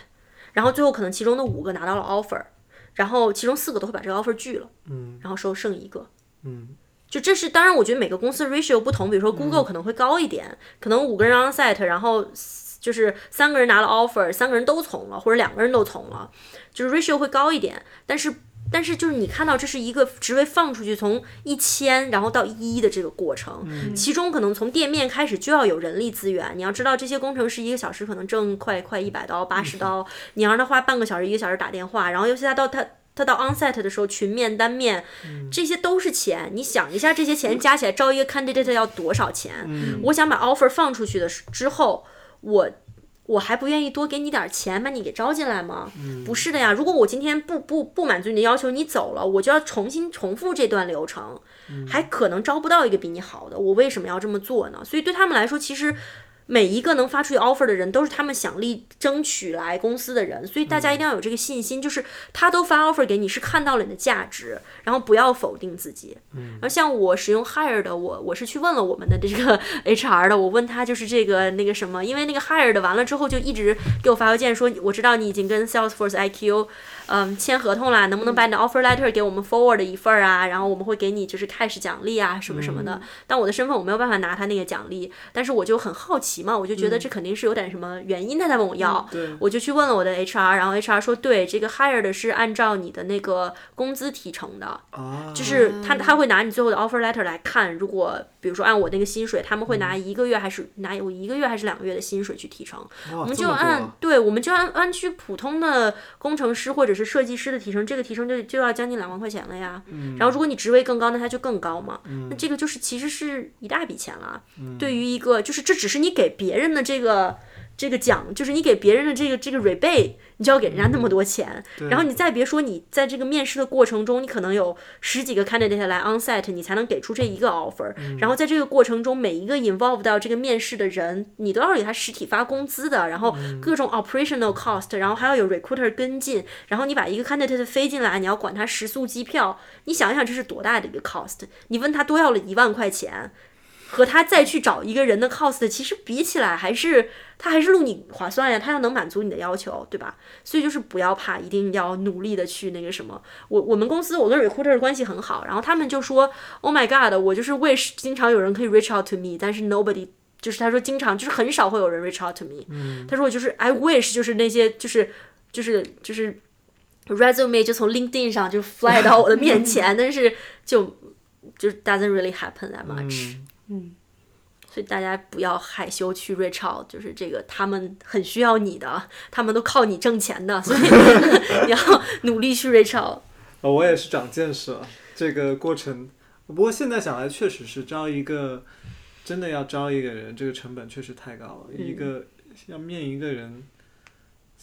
然后最后可能其中的五个拿到了 offer，然后其中四个都会把这个 offer 拒了，嗯然后收剩一个。嗯就这是当然，我觉得每个公司 ratio 不同，比如说 Google 可能会高一点，可能五个人 on site，然后就是三个人拿了 offer，三个人都从了，或者两个人都从了，就是 ratio 会高一点。但是但是就是你看到这是一个职位放出去从一千然后到一的这个过程，其中可能从店面开始就要有人力资源。你要知道这些工程师一个小时可能挣快快一百刀八十刀，你要让他花半个小时一个小时打电话，然后尤其他到他。他到 onsite 的时候，群面、单面，这些都是钱。你想一下，这些钱加起来招一个 candidate 要多少钱？我想把 offer 放出去的时之后，我我还不愿意多给你点钱把你给招进来吗？不是的呀，如果我今天不不不满足你的要求，你走了，我就要重新重复这段流程，还可能招不到一个比你好的。我为什么要这么做呢？所以对他们来说，其实。每一个能发出去 offer 的人，都是他们想力争取来公司的人，所以大家一定要有这个信心，就是他都发 offer 给你，是看到了你的价值，然后不要否定自己。然后像我使用 hire 的，我我是去问了我们的这个 HR 的，我问他就是这个那个什么，因为那个 hire 的完了之后就一直给我发邮件说，我知道你已经跟 Salesforce IQ 嗯签合同啦，能不能把你的 offer letter 给我们 forward 一份儿啊？然后我们会给你就是 cash 奖励啊什么什么的。但我的身份我没有办法拿他那个奖励，但是我就很好奇嘛，我就觉得这肯定是有点什么原因他在问我要。我就去问了我的 HR，然后 HR 说，对，这个 hired 是按照你的那个工资提成的，啊，就是他他会拿你最后的 offer letter 来看，如果比如说按我那个薪水，他们会拿一个月还是拿我一个月还是两个月的薪水去提成，我我们就按对，我们就按按去普通的工程师或者是设计师的提升，这个提升就就要将近两万块钱了呀。然后如果你职位更高，那它就更高嘛。那这个就是其实是一大笔钱了。对于一个就是这只是你给别人的这个这个奖，就是你给别人的这个这个 rebate，你就要给人家那么多钱。然后你再别说你在这个面试的过程中，你可能有十几个 candidate 来 onsite，你才能给出这一个 offer。然后在这个过程中，每一个 involve 到这个面试的人，你都要给他实体发工资的。然后各种 operational cost，然后还要有 recruiter 跟进。然后你把一个 candidate 飞进来，你要管他食宿机票，你想一想这是多大的一个 cost？你问他多要了一万块钱。和他再去找一个人的 cost，其实比起来还是他还是录你划算呀，他要能满足你的要求，对吧？所以就是不要怕，一定要努力的去那个什么。我我们公司我跟 recruiter 关系很好，然后他们就说，Oh my god，我就是 wish 经常有人可以 reach out to me，但是 nobody 就是他说经常就是很少会有人 reach out to me。他说我就是 I wish 就是那些就是就是就是 resume 就从 LinkedIn 上就 fly 到我的面前，但是就就 doesn't really happen that much。嗯，所以大家不要害羞去 reach out，就是这个他们很需要你的，他们都靠你挣钱的，所以你 要努力去 reach out。哦，我也是长见识了，这个过程。不过现在想来，确实是招一个真的要招一个人，这个成本确实太高了。一个要面一个人，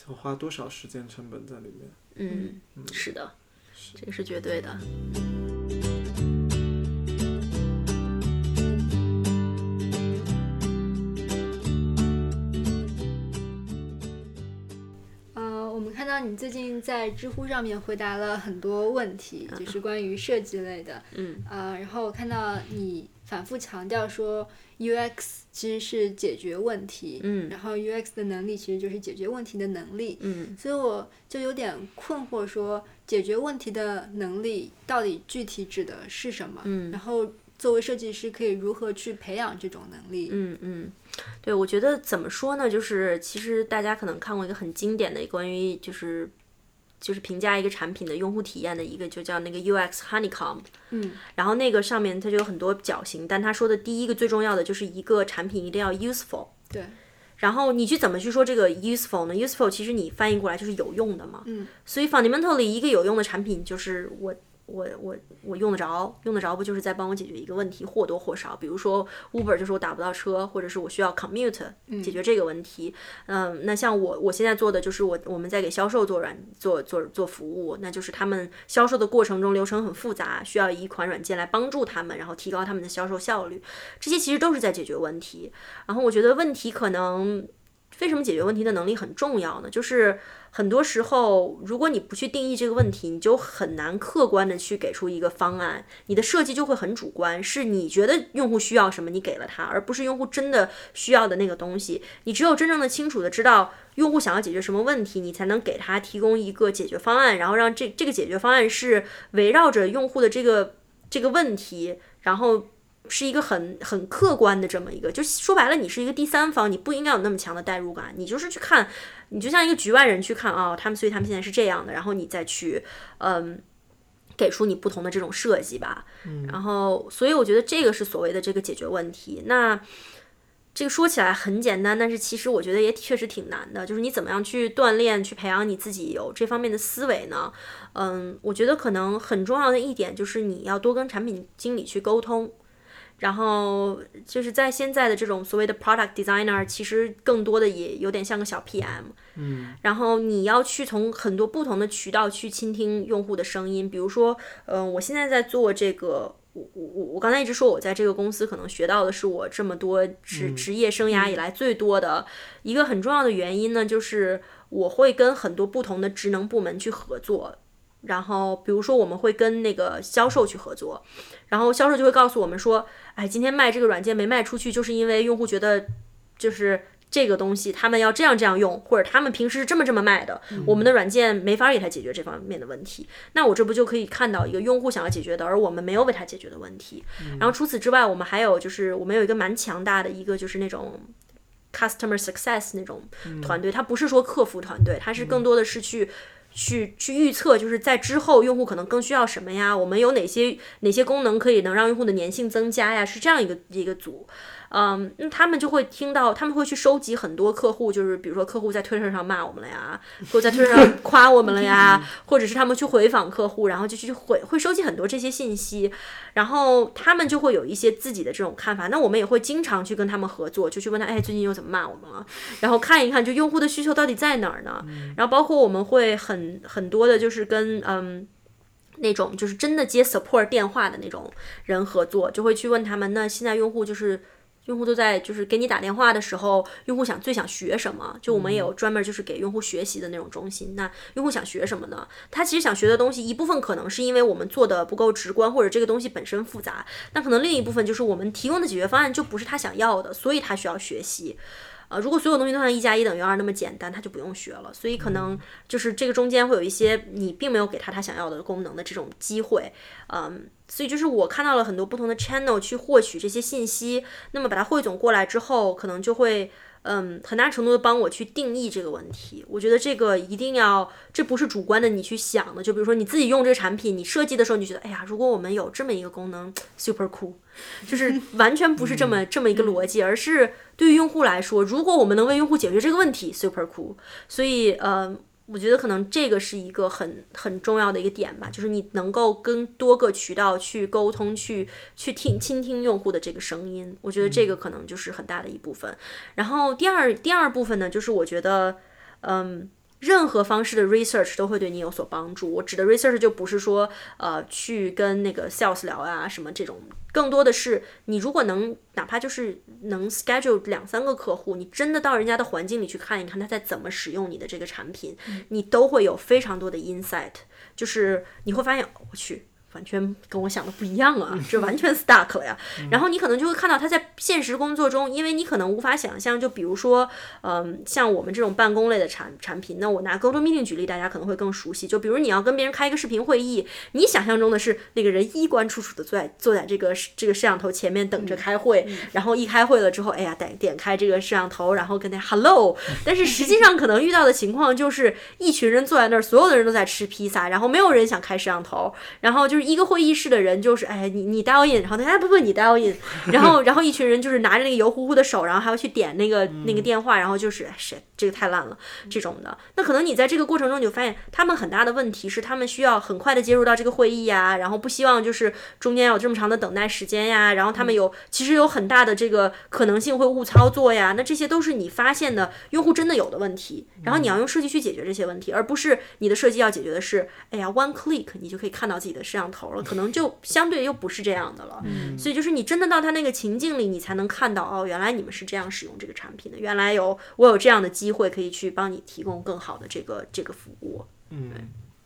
要花多少时间成本在里面？嗯，是的，这个是绝对的。到你最近在知乎上面回答了很多问题，就是关于设计类的，嗯啊，然后我看到你反复强调说 UX 其实是解决问题，嗯，然后 UX 的能力其实就是解决问题的能力，嗯，所以我就有点困惑，说解决问题的能力到底具体指的是什么？嗯，然后作为设计师可以如何去培养这种能力？嗯嗯。对，我觉得怎么说呢？就是其实大家可能看过一个很经典的关于就是就是评价一个产品的用户体验的一个，就叫那个 UX Honeycomb。嗯，然后那个上面它就有很多角型，但他说的第一个最重要的就是一个产品一定要 useful。对。然后你去怎么去说这个 useful 呢？useful 其实你翻译过来就是有用的嘛。嗯。所以 fundamentally 一个有用的产品就是我。我我我用得着，用得着不就是在帮我解决一个问题，或多或少，比如说 Uber 就是我打不到车，或者是我需要 commute 解决这个问题。嗯，那像我我现在做的就是我我们在给销售做软做做做服务，那就是他们销售的过程中流程很复杂，需要一款软件来帮助他们，然后提高他们的销售效率。这些其实都是在解决问题。然后我觉得问题可能为什么解决问题的能力很重要呢？就是。很多时候，如果你不去定义这个问题，你就很难客观的去给出一个方案。你的设计就会很主观，是你觉得用户需要什么，你给了他，而不是用户真的需要的那个东西。你只有真正的清楚的知道用户想要解决什么问题，你才能给他提供一个解决方案，然后让这这个解决方案是围绕着用户的这个这个问题，然后。是一个很很客观的这么一个，就说白了，你是一个第三方，你不应该有那么强的代入感，你就是去看，你就像一个局外人去看啊，他们所以他们现在是这样的，然后你再去嗯给出你不同的这种设计吧，然后所以我觉得这个是所谓的这个解决问题。那这个说起来很简单，但是其实我觉得也确实挺难的，就是你怎么样去锻炼、去培养你自己有这方面的思维呢？嗯，我觉得可能很重要的一点就是你要多跟产品经理去沟通。然后就是在现在的这种所谓的 product designer，其实更多的也有点像个小 PM。嗯。然后你要去从很多不同的渠道去倾听用户的声音，比如说，嗯，我现在在做这个，我我我我刚才一直说我在这个公司可能学到的是我这么多职职业生涯以来最多的一个很重要的原因呢，就是我会跟很多不同的职能部门去合作。然后，比如说，我们会跟那个销售去合作，然后销售就会告诉我们说：“哎，今天卖这个软件没卖出去，就是因为用户觉得就是这个东西他们要这样这样用，或者他们平时是这么这么卖的，我们的软件没法给他解决这方面的问题。那我这不就可以看到一个用户想要解决的，而我们没有为他解决的问题。然后除此之外，我们还有就是我们有一个蛮强大的一个就是那种 customer success 那种团队，它不是说客服团队，它是更多的是去。去去预测，就是在之后用户可能更需要什么呀？我们有哪些哪些功能可以能让用户的粘性增加呀？是这样一个一个组。嗯，那他们就会听到，他们会去收集很多客户，就是比如说客户在 Twitter 上骂我们了呀，或者在 Twitter 上夸我们了呀，或者是他们去回访客户，然后就去回会收集很多这些信息，然后他们就会有一些自己的这种看法。那我们也会经常去跟他们合作，就去问他，哎，最近又怎么骂我们了？然后看一看，就用户的需求到底在哪儿呢？然后包括我们会很很多的，就是跟嗯。那种就是真的接 support 电话的那种人合作，就会去问他们，那现在用户就是。用户都在就是给你打电话的时候，用户想最想学什么？就我们也有专门就是给用户学习的那种中心。那用户想学什么呢？他其实想学的东西一部分可能是因为我们做的不够直观，或者这个东西本身复杂。那可能另一部分就是我们提供的解决方案就不是他想要的，所以他需要学习。呃，如果所有东西都像一加一等于二那么简单，他就不用学了。所以可能就是这个中间会有一些你并没有给他他想要的功能的这种机会，嗯。所以就是我看到了很多不同的 channel 去获取这些信息，那么把它汇总过来之后，可能就会嗯很大程度的帮我去定义这个问题。我觉得这个一定要，这不是主观的你去想的。就比如说你自己用这个产品，你设计的时候你就觉得，哎呀，如果我们有这么一个功能，super cool，就是完全不是这么这么一个逻辑，而是对于用户来说，如果我们能为用户解决这个问题，super cool。所以呃。我觉得可能这个是一个很很重要的一个点吧，就是你能够跟多个渠道去沟通，去去听倾听用户的这个声音。我觉得这个可能就是很大的一部分。然后第二第二部分呢，就是我觉得，嗯。任何方式的 research 都会对你有所帮助。我指的 research 就不是说，呃，去跟那个 sales 聊啊什么这种，更多的是你如果能，哪怕就是能 schedule 两三个客户，你真的到人家的环境里去看一看他在怎么使用你的这个产品，你都会有非常多的 insight，就是你会发现，我去。完全跟我想的不一样啊，这完全 stuck 了呀。然后你可能就会看到他在现实工作中，因为你可能无法想象，就比如说，嗯，像我们这种办公类的产产品，那我拿 Google Meeting 举例，大家可能会更熟悉。就比如你要跟别人开一个视频会议，你想象中的是那个人衣冠楚楚的坐在坐在这个这个摄像头前面等着开会，然后一开会了之后，哎呀，点点开这个摄像头，然后跟他 Hello。但是实际上可能遇到的情况就是一群人坐在那儿，所有的人都在吃披萨，然后没有人想开摄像头，然后就是。一个会议室的人就是，哎，你你 dial in，然后他哎不不你 dial in，然后然后一群人就是拿着那个油乎乎的手，然后还要去点那个那个电话，然后就是哎谁这个太烂了这种的。那可能你在这个过程中你就发现，他们很大的问题是他们需要很快的接入到这个会议呀，然后不希望就是中间有这么长的等待时间呀，然后他们有其实有很大的这个可能性会误操作呀。那这些都是你发现的用户真的有的问题，然后你要用设计去解决这些问题，而不是你的设计要解决的是，哎呀 one click 你就可以看到自己的摄像头。头了，可能就 相对又不是这样的了，所以就是你真的到他那个情境里，你才能看到哦，原来你们是这样使用这个产品的，原来有我有这样的机会可以去帮你提供更好的这个这个服务。嗯，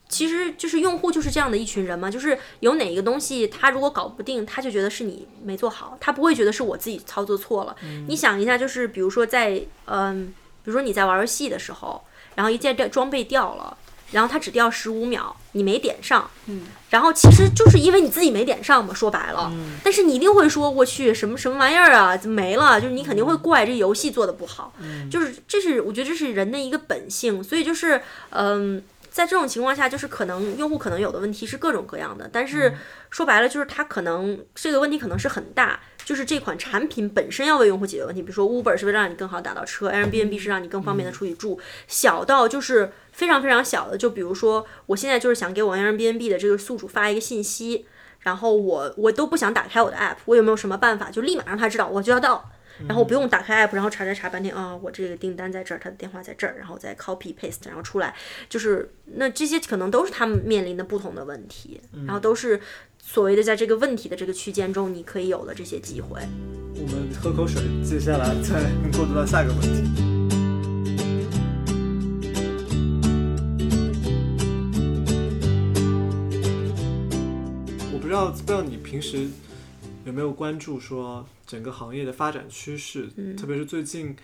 其实就是用户就是这样的一群人嘛，就是有哪一个东西他如果搞不定，他就觉得是你没做好，他不会觉得是我自己操作错了。你想一下，就是比如说在嗯，比如说你在玩游戏的时候，然后一件掉装备掉了。然后它只掉十五秒，你没点上，嗯，然后其实就是因为你自己没点上嘛，说白了，嗯，但是你一定会说，我去什么什么玩意儿啊，怎么没了？就是你肯定会怪这游戏做的不好，嗯，就是这是我觉得这是人的一个本性，所以就是嗯，在这种情况下，就是可能用户可能有的问题是各种各样的，但是说白了就是他可能这个问题可能是很大。就是这款产品本身要为用户解决问题，比如说 Uber 是为了让你更好打到车，Airbnb 是让你更方便的出去住，小到就是非常非常小的，就比如说我现在就是想给我 Airbnb 的这个宿主发一个信息，然后我我都不想打开我的 app，我有没有什么办法就立马让他知道我就要到，然后不用打开 app，然后查查查半天啊，我这个订单在这儿，他的电话在这儿，然后再 copy paste，然后出来，就是那这些可能都是他们面临的不同的问题，然后都是。所谓的在这个问题的这个区间中，你可以有了这些机会。我们喝口水，接下来再过渡到下一个问题。我不知道，不知道你平时有没有关注说整个行业的发展趋势，特别是最近，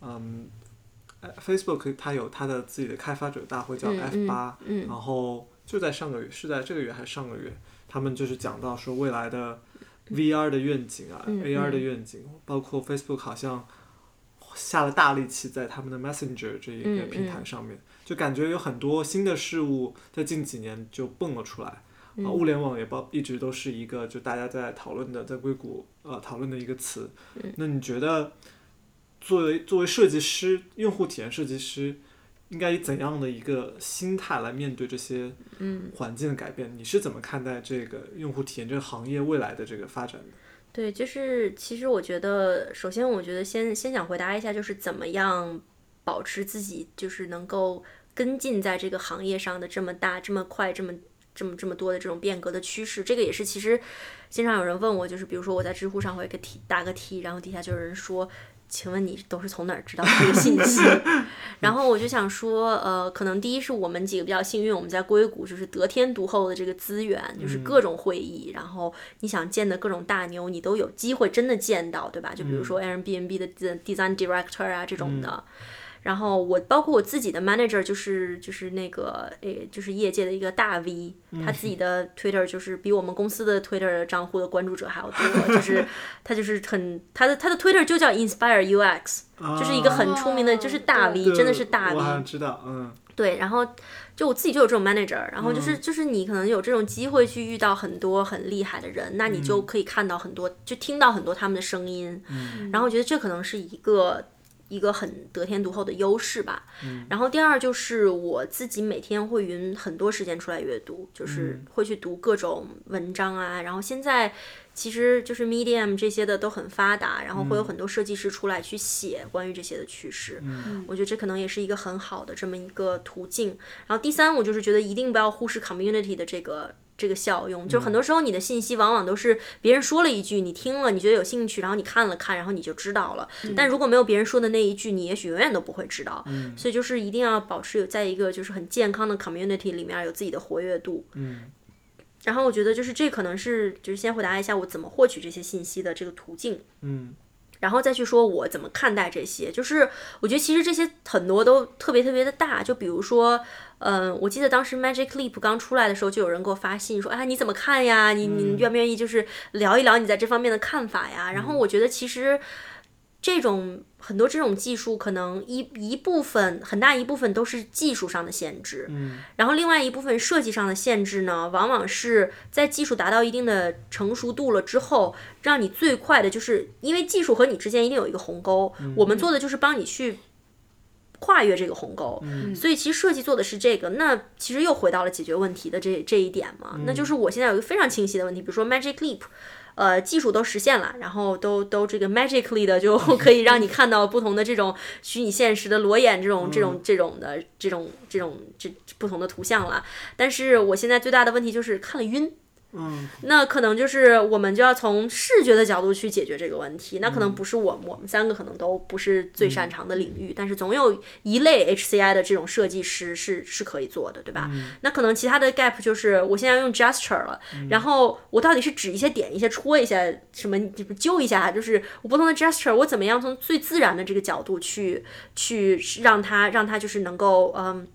嗯，Facebook 它有它的自己的开发者大会叫 F 八，然后就在上个月，是在这个月还是上个月？他们就是讲到说未来的 VR 的愿景啊，AR 的愿景，包括 Facebook 好像下了大力气在他们的 Messenger 这一个嗯平台上面，就感觉有很多新的事物在近几年就蹦了出来。嗯啊，物联网也包一直都是一个就大家在讨论的，在硅谷呃讨论的一个词。嗯那你觉得作为作为设计师，用户体验设计师，应该以怎样的一个心态来面对这些嗯环境的改变？你是怎么看待这个用户体验这个行业未来的这个发展的？对，就是其实我觉得，首先我觉得先先想回答一下，就是怎么样保持自己就是能够跟进在这个行业上的这么大、这么快、这么这么这么多的这种变革的趋势。这个也是其实经常有人问我，就是比如说我在知乎上会给题打个题，然后底下就有人说。请问你都是从哪儿知道这个信息？然后我就想说，呃，可能第一是我们几个比较幸运，我们在硅谷就是得天独厚的这个资源，就是各种会议，然后你想见的各种大牛，你都有机会真的见到，对吧？就比如说 Airbnb 的 design director 啊这种的。然后我包括我自己的 manager 就是就是那个诶，就是业界的一个大 V，、他自己的 Twitter 就是比我们公司的 Twitter 账户的关注者还要多，就是 他就是很他的他的 Twitter 就叫 Inspire UX，、就是一个很出名的，就是大 V，、真的是大 V。知道，嗯，对，然后就我自己就有这种 manager，然后就是、就是你可能有这种机会去遇到很多很厉害的人，那你就可以看到很多，就听到很多他们的声音，然后我觉得这可能是一个。一个很得天独厚的优势吧。然后第二就是我自己每天会匀很多时间出来阅读，就是会去读各种文章啊。然后现在其实就是 Medium 这些的都很发达，然后会有很多设计师出来去写关于这些的趋势。我觉得这可能也是一个很好的这么一个途径。然后第三，我就是觉得一定不要忽视 community 的这个。这个效用，就很多时候你的信息往往都是别人说了一句，你听了，你觉得有兴趣，然后你看了看，然后你就知道了。但如果没有别人说的那一句，你也许永远都不会知道。所以就是一定要保持有在一个就是很健康的 community 里面有自己的活跃度。嗯。然后我觉得就是这可能是就是先回答一下我怎么获取这些信息的这个途径。嗯。然后再去说我怎么看待这些，就是我觉得其实这些很多都特别特别的大，就比如说，嗯，我记得当时 Magic Leap 刚出来的时候，就有人给我发信说，哎，你怎么看呀？你你愿不愿意就是聊一聊你在这方面的看法呀？然后我觉得其实这种很多这种技术，可能一一部分很大一部分都是技术上的限制，嗯，然后另外一部分设计上的限制呢，往往是在技术达到一定的成熟度了之后，让你最快的就是因为技术和你之间一定有一个鸿沟，我们做的就是帮你去。跨越这个鸿沟，所以其实设计做的是这个，那其实又回到了解决问题的这这一点嘛，那就是我现在有一个非常清晰的问题，比如说 Magic Leap，呃，技术都实现了，然后都都这个 magically 的就 可以让你看到不同的这种虚拟现实的裸眼这种这种这种的这种这种这不同的图像了，但是我现在最大的问题就是看了晕。嗯，那可能就是我们就要从视觉的角度去解决这个问题。那可能不是我我们三个可能都不是最擅长的领域，但是总有一类 HCI 的这种设计师是是可以做的，对吧？那可能其他的 gap 就是我现在用 gesture 了，然后我到底是指一些点一些戳一下什么揪一下，就是我不同的 gesture 我怎么样从最自然的这个角度去去让它让它就是能够嗯。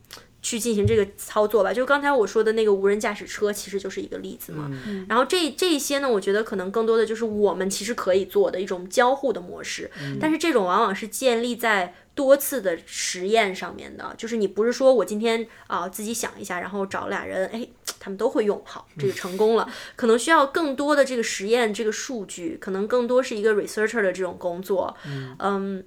去进行这个操作吧，就刚才我说的那个无人驾驶车，其实就是一个例子嘛。然后这这一些呢，我觉得可能更多的就是我们其实可以做的一种交互的模式，但是这种往往是建立在多次的实验上面的，就是你不是说我今天啊、自己想一下，然后找俩人，哎，他们都会用好，这个成功了，可能需要更多的这个实验这个数据，可能更多是一个 researcher 的这种工作，嗯。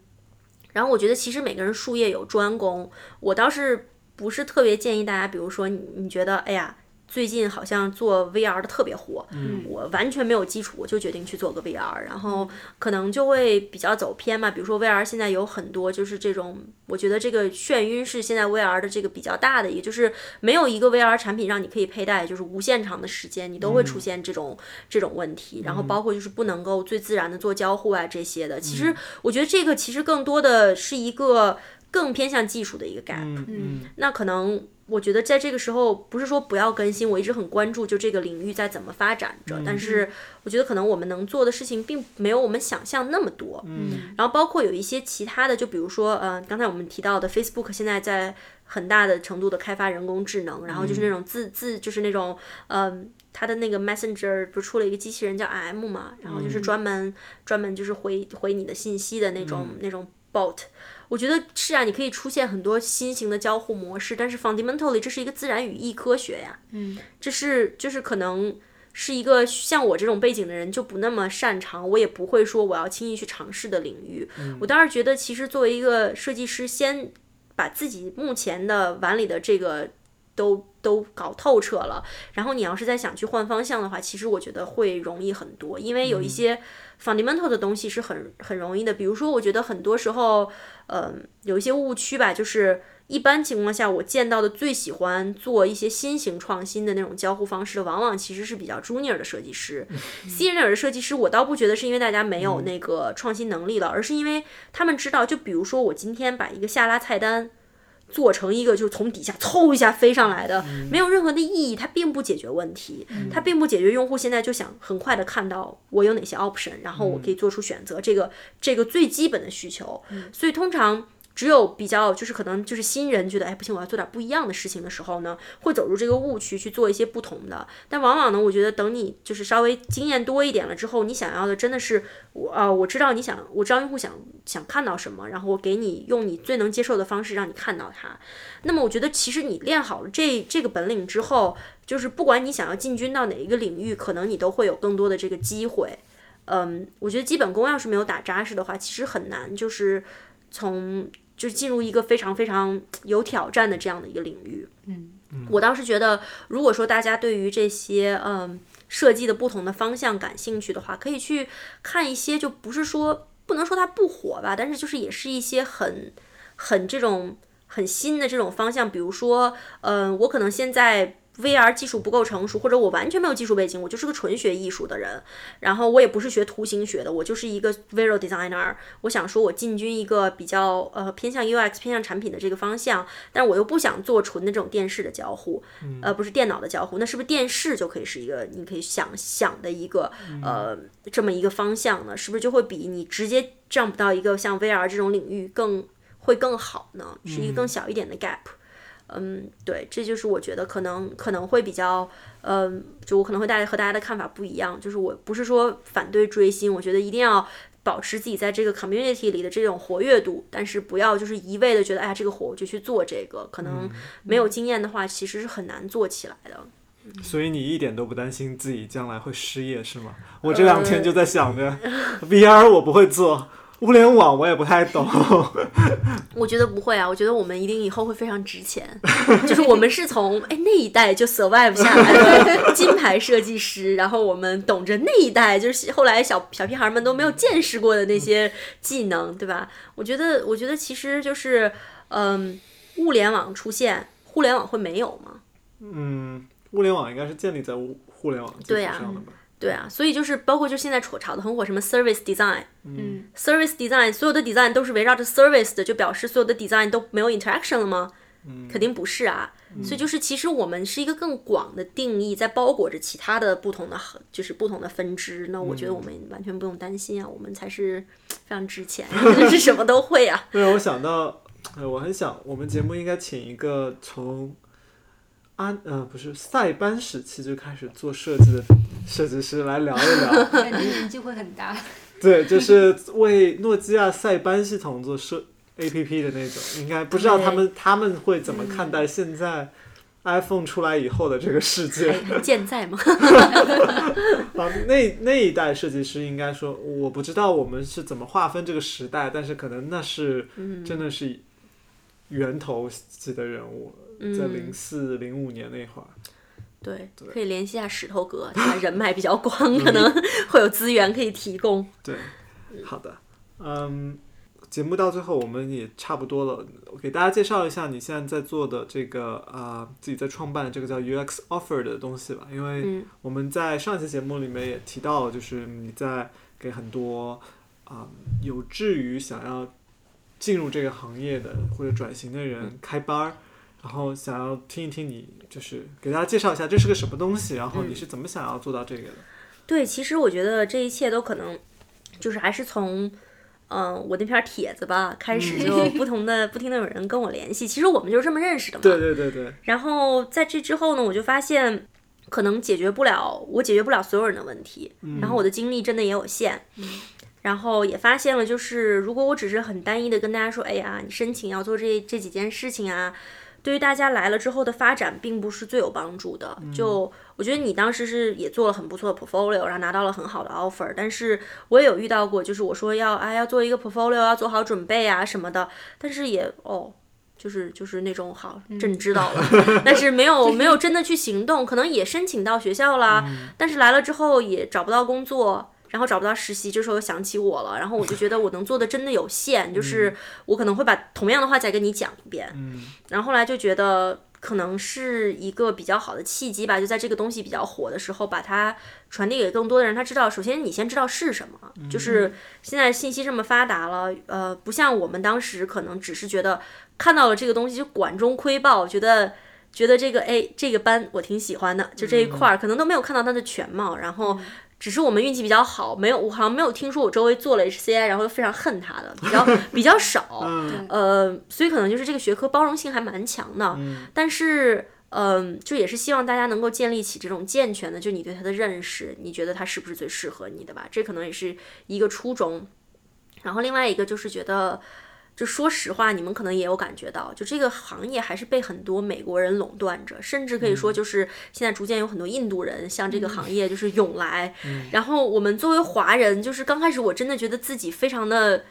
然后我觉得其实每个人术业有专攻，我倒是。不是特别建议大家，比如说你你觉得，哎呀，最近好像做 VR 的特别火，嗯，我完全没有基础，我就决定去做个 VR，然后可能就会比较走偏嘛。比如说 VR 现在有很多就是这种，我觉得这个眩晕是现在 VR 的这个比较大的也，就是没有一个 VR 产品让你可以佩戴就是无限长的时间，你都会出现这种、这种问题。然后包括就是不能够最自然的做交互啊这些的。其实我觉得这个其实更多的是一个。更偏向技术的一个 gap，嗯嗯，那可能我觉得在这个时候不是说不要更新，我一直很关注就这个领域在怎么发展着，但是我觉得可能我们能做的事情并没有我们想象那么多，嗯，然后包括有一些其他的，就比如说呃，刚才我们提到的 Facebook 现在在很大的程度的开发人工智能，然后就是那种自自就是那种嗯。它的那个 Messenger 不是出了一个机器人叫 M 嘛，然后就是专门专门就是回回你的信息的那种那种 boat。我觉得是啊，你可以出现很多新型的交互模式，但是 fundamentally 这是一个自然语义科学呀，嗯，这是就是可能是一个像我这种背景的人就不那么擅长，我也不会说我要轻易去尝试的领域。我倒是觉得，其实作为一个设计师，先把自己目前的碗里的这个都都搞透彻了，然后你要是再想去换方向的话，其实我觉得会容易很多，因为有一些 fundamental 的东西是很很容易的。比如说，我觉得很多时候，嗯、有一些误区吧，就是一般情况下，我见到的最喜欢做一些新型创新的那种交互方式的，往往其实是比较 junior 的设计师。senior 的设计师，我倒不觉得是因为大家没有那个创新能力了，而是因为他们知道，就比如说我今天把一个下拉菜单。做成一个就是从底下嗖一下飞上来的，没有任何的意义，它并不解决问题，它并不解决用户现在就想很快的看到我有哪些 option，然后我可以做出选择，这个这个最基本的需求。所以通常只有比较就是可能就是新人觉得哎不行，我要做点不一样的事情的时候呢，会走入这个误区去做一些不同的。但往往呢，我觉得等你就是稍微经验多一点了之后，你想要的真的是我啊、我知道你想，我知道用户想想看到什么，然后我给你用你最能接受的方式让你看到它。那么我觉得其实你练好了这这个本领之后，就是不管你想要进军到哪一个领域，可能你都会有更多的这个机会。嗯，我觉得基本功要是没有打扎实的话，其实很难就是从就是进入一个非常非常 有挑战的这样的一个领域。嗯，我倒是觉得，如果说大家对于这些嗯设计的不同的方向感兴趣的话，可以去看一些，就不是说不能说它不火吧，但是就是也是一些很很这种很新的这种方向，比如说，嗯、我可能现在。VR 技术不够成熟，或者我完全没有技术背景，我就是个纯学艺术的人，然后我也不是学图形学的，我就是一个 visual designer。我想说，我进军一个比较呃偏向 UX、偏向产品的这个方向，但我又不想做纯的这种电视的交互，呃，不是电脑的交互，那是不是电视就可以是一个你可以想想的一个呃这么一个方向呢？是不是就会比你直接 jump 到一个像 VR 这种领域更会更好呢？是一个更小一点的 gap。嗯，对，这就是我觉得可能可能会比较，嗯，就我可能会大家和大家的看法不一样，就是我不是说反对追星，我觉得一定要保持自己在这个 community 里的这种活跃度，但是不要就是一味的觉得，哎呀，这个火我就去做这个，可能没有经验的话，其实是很难做起来的。所以你一点都不担心自己将来会失业是吗？我这两天就在想着、VR 我不会做，物联网我也不太懂。我觉得不会啊，我觉得我们一定以后会非常值钱。就是我们是从哎那一代就 survive 下来的 金牌设计师，然后我们懂着那一代就是后来小小屁孩们都没有见识过的那些技能，对吧？我觉得，我觉得其实就是，嗯，物联网出现，互联网会没有吗？嗯，物联网应该是建立在物互联网基础对啊上的吧？对啊，所以就是包括就现在炒炒的很火，什么 service design。嗯 service design 所有的 design 都是围绕着 service 的，就表示所有的 design 都没有 interaction 了吗？嗯肯定不是啊。所以就是其实我们是一个更广的定义，在包裹着其他的不同的就是不同的分支。那我觉得我们完全不用担心啊，我们才是非常值钱，是什么都会啊。对，我想到，呃，我很想我们节目应该请一个从安呃不是塞班时期就开始做设计的设计师来聊一聊。感觉年纪会很大。对，就是为诺基亚塞班系统做设 A P P 的那种，应该不知道他们他们会怎么看待现在 iPhone 出来以后的这个世界。健在吗？啊，那那一代设计师应该说，我不知道我们是怎么划分这个时代，但是可能那是嗯真的是源头级的人物，在零嗯，四零五年那会儿。对，对。可以联系一下石头哥，他人脉比较广，可能 会有资源可以提供。对，好的，嗯，节目到最后我们也差不多了，我给大家介绍一下你现在在做的这个啊、自己在创办的这个叫 UX Offer 的东西吧，因为嗯。我们在上期节目里面也提到，就是你在给很多啊、有志于想要进入这个行业的或者转型的人开班儿。然后想要听一听你，就是给大家介绍一下这是个什么东西，然后你是怎么想要做到这个的？对，其实我觉得这一切都可能就是还是从。嗯，我那篇帖子吧，开始就不同的、不停的有人跟我联系。其实我们就是这么认识的嘛。对对对对，然后在这之后呢，我就发现可能解决不了，我解决不了所有人的问题，然后我的精力真的也有限。然后也发现了，就是如果我只是很单一的跟大家说，哎呀，你申请要做这这几件事情啊，对于大家来了之后的发展，并不是最有帮助的。就我觉得你当时是也做了很不错的 portfolio，然后拿到了很好的 offer，但是我也有遇到过，就是我说要哎要做一个 portfolio，要做好准备啊什么的，但是也哦。就是就是那种好，朕知道了，但是没有没有真的去行动，可能也申请到学校啦，但是来了之后也找不到工作，然后找不到实习，这时候又想起我了，然后我就觉得我能做的真的有限，就是我可能会把同样的话再跟你讲一遍，嗯。然后后来就觉得可能是一个比较好的契机吧，就在这个东西比较火的时候，把它传递给更多的人，他知道，首先你先知道是什么，就是现在信息这么发达了，呃，不像我们当时可能只是觉得。看到了这个东西就管中窥豹，觉得觉得这个哎这个班我挺喜欢的，就这一块儿可能都没有看到它的全貌，然后只是我们运气比较好，没有我好像没有听说我周围做了 HCI 然后又非常恨他的比较 比较少，呃，所以可能就是这个学科包容性还蛮强的，但是嗯，就也是希望大家能够建立起这种健全的，就你对他的认识，你觉得他是不是最适合你的吧？这可能也是一个初衷，然后另外一个就是觉得。就说实话，你们可能也有感觉到，就这个行业还是被很多美国人垄断着，甚至可以说就是现在逐渐有很多印度人向这个行业就是涌来。然后我们作为华人，就是刚开始我真的觉得自己非常的、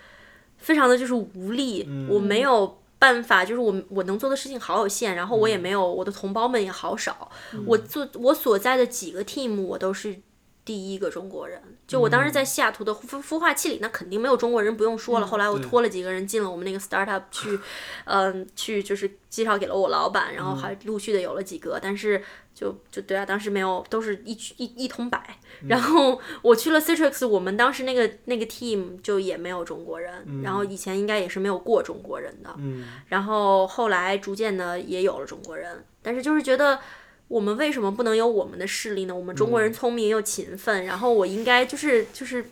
非常的就是无力，我没有办法，就是我我能做的事情好有限，然后我也没有我的同胞们也好少，我做我所在的几个 team 我都是。第一个中国人，就我当时在西雅图的孵孵化器里，那肯定没有中国人，不用说了。后来我拖了几个人进了我们那个 startup 去，嗯，去就是介绍给了我老板，然后还陆续的有了几个，但是就就对啊，当时没有，都是一一一通百。然后我去了 Citrix，我们当时那个那个 team 就也没有中国人，然后以前应该也是没有过中国人的。然后后来逐渐的也有了中国人，但是就是觉得。我们为什么不能有我们的势力呢？我们中国人聪明又勤奋，然后我应该就是就是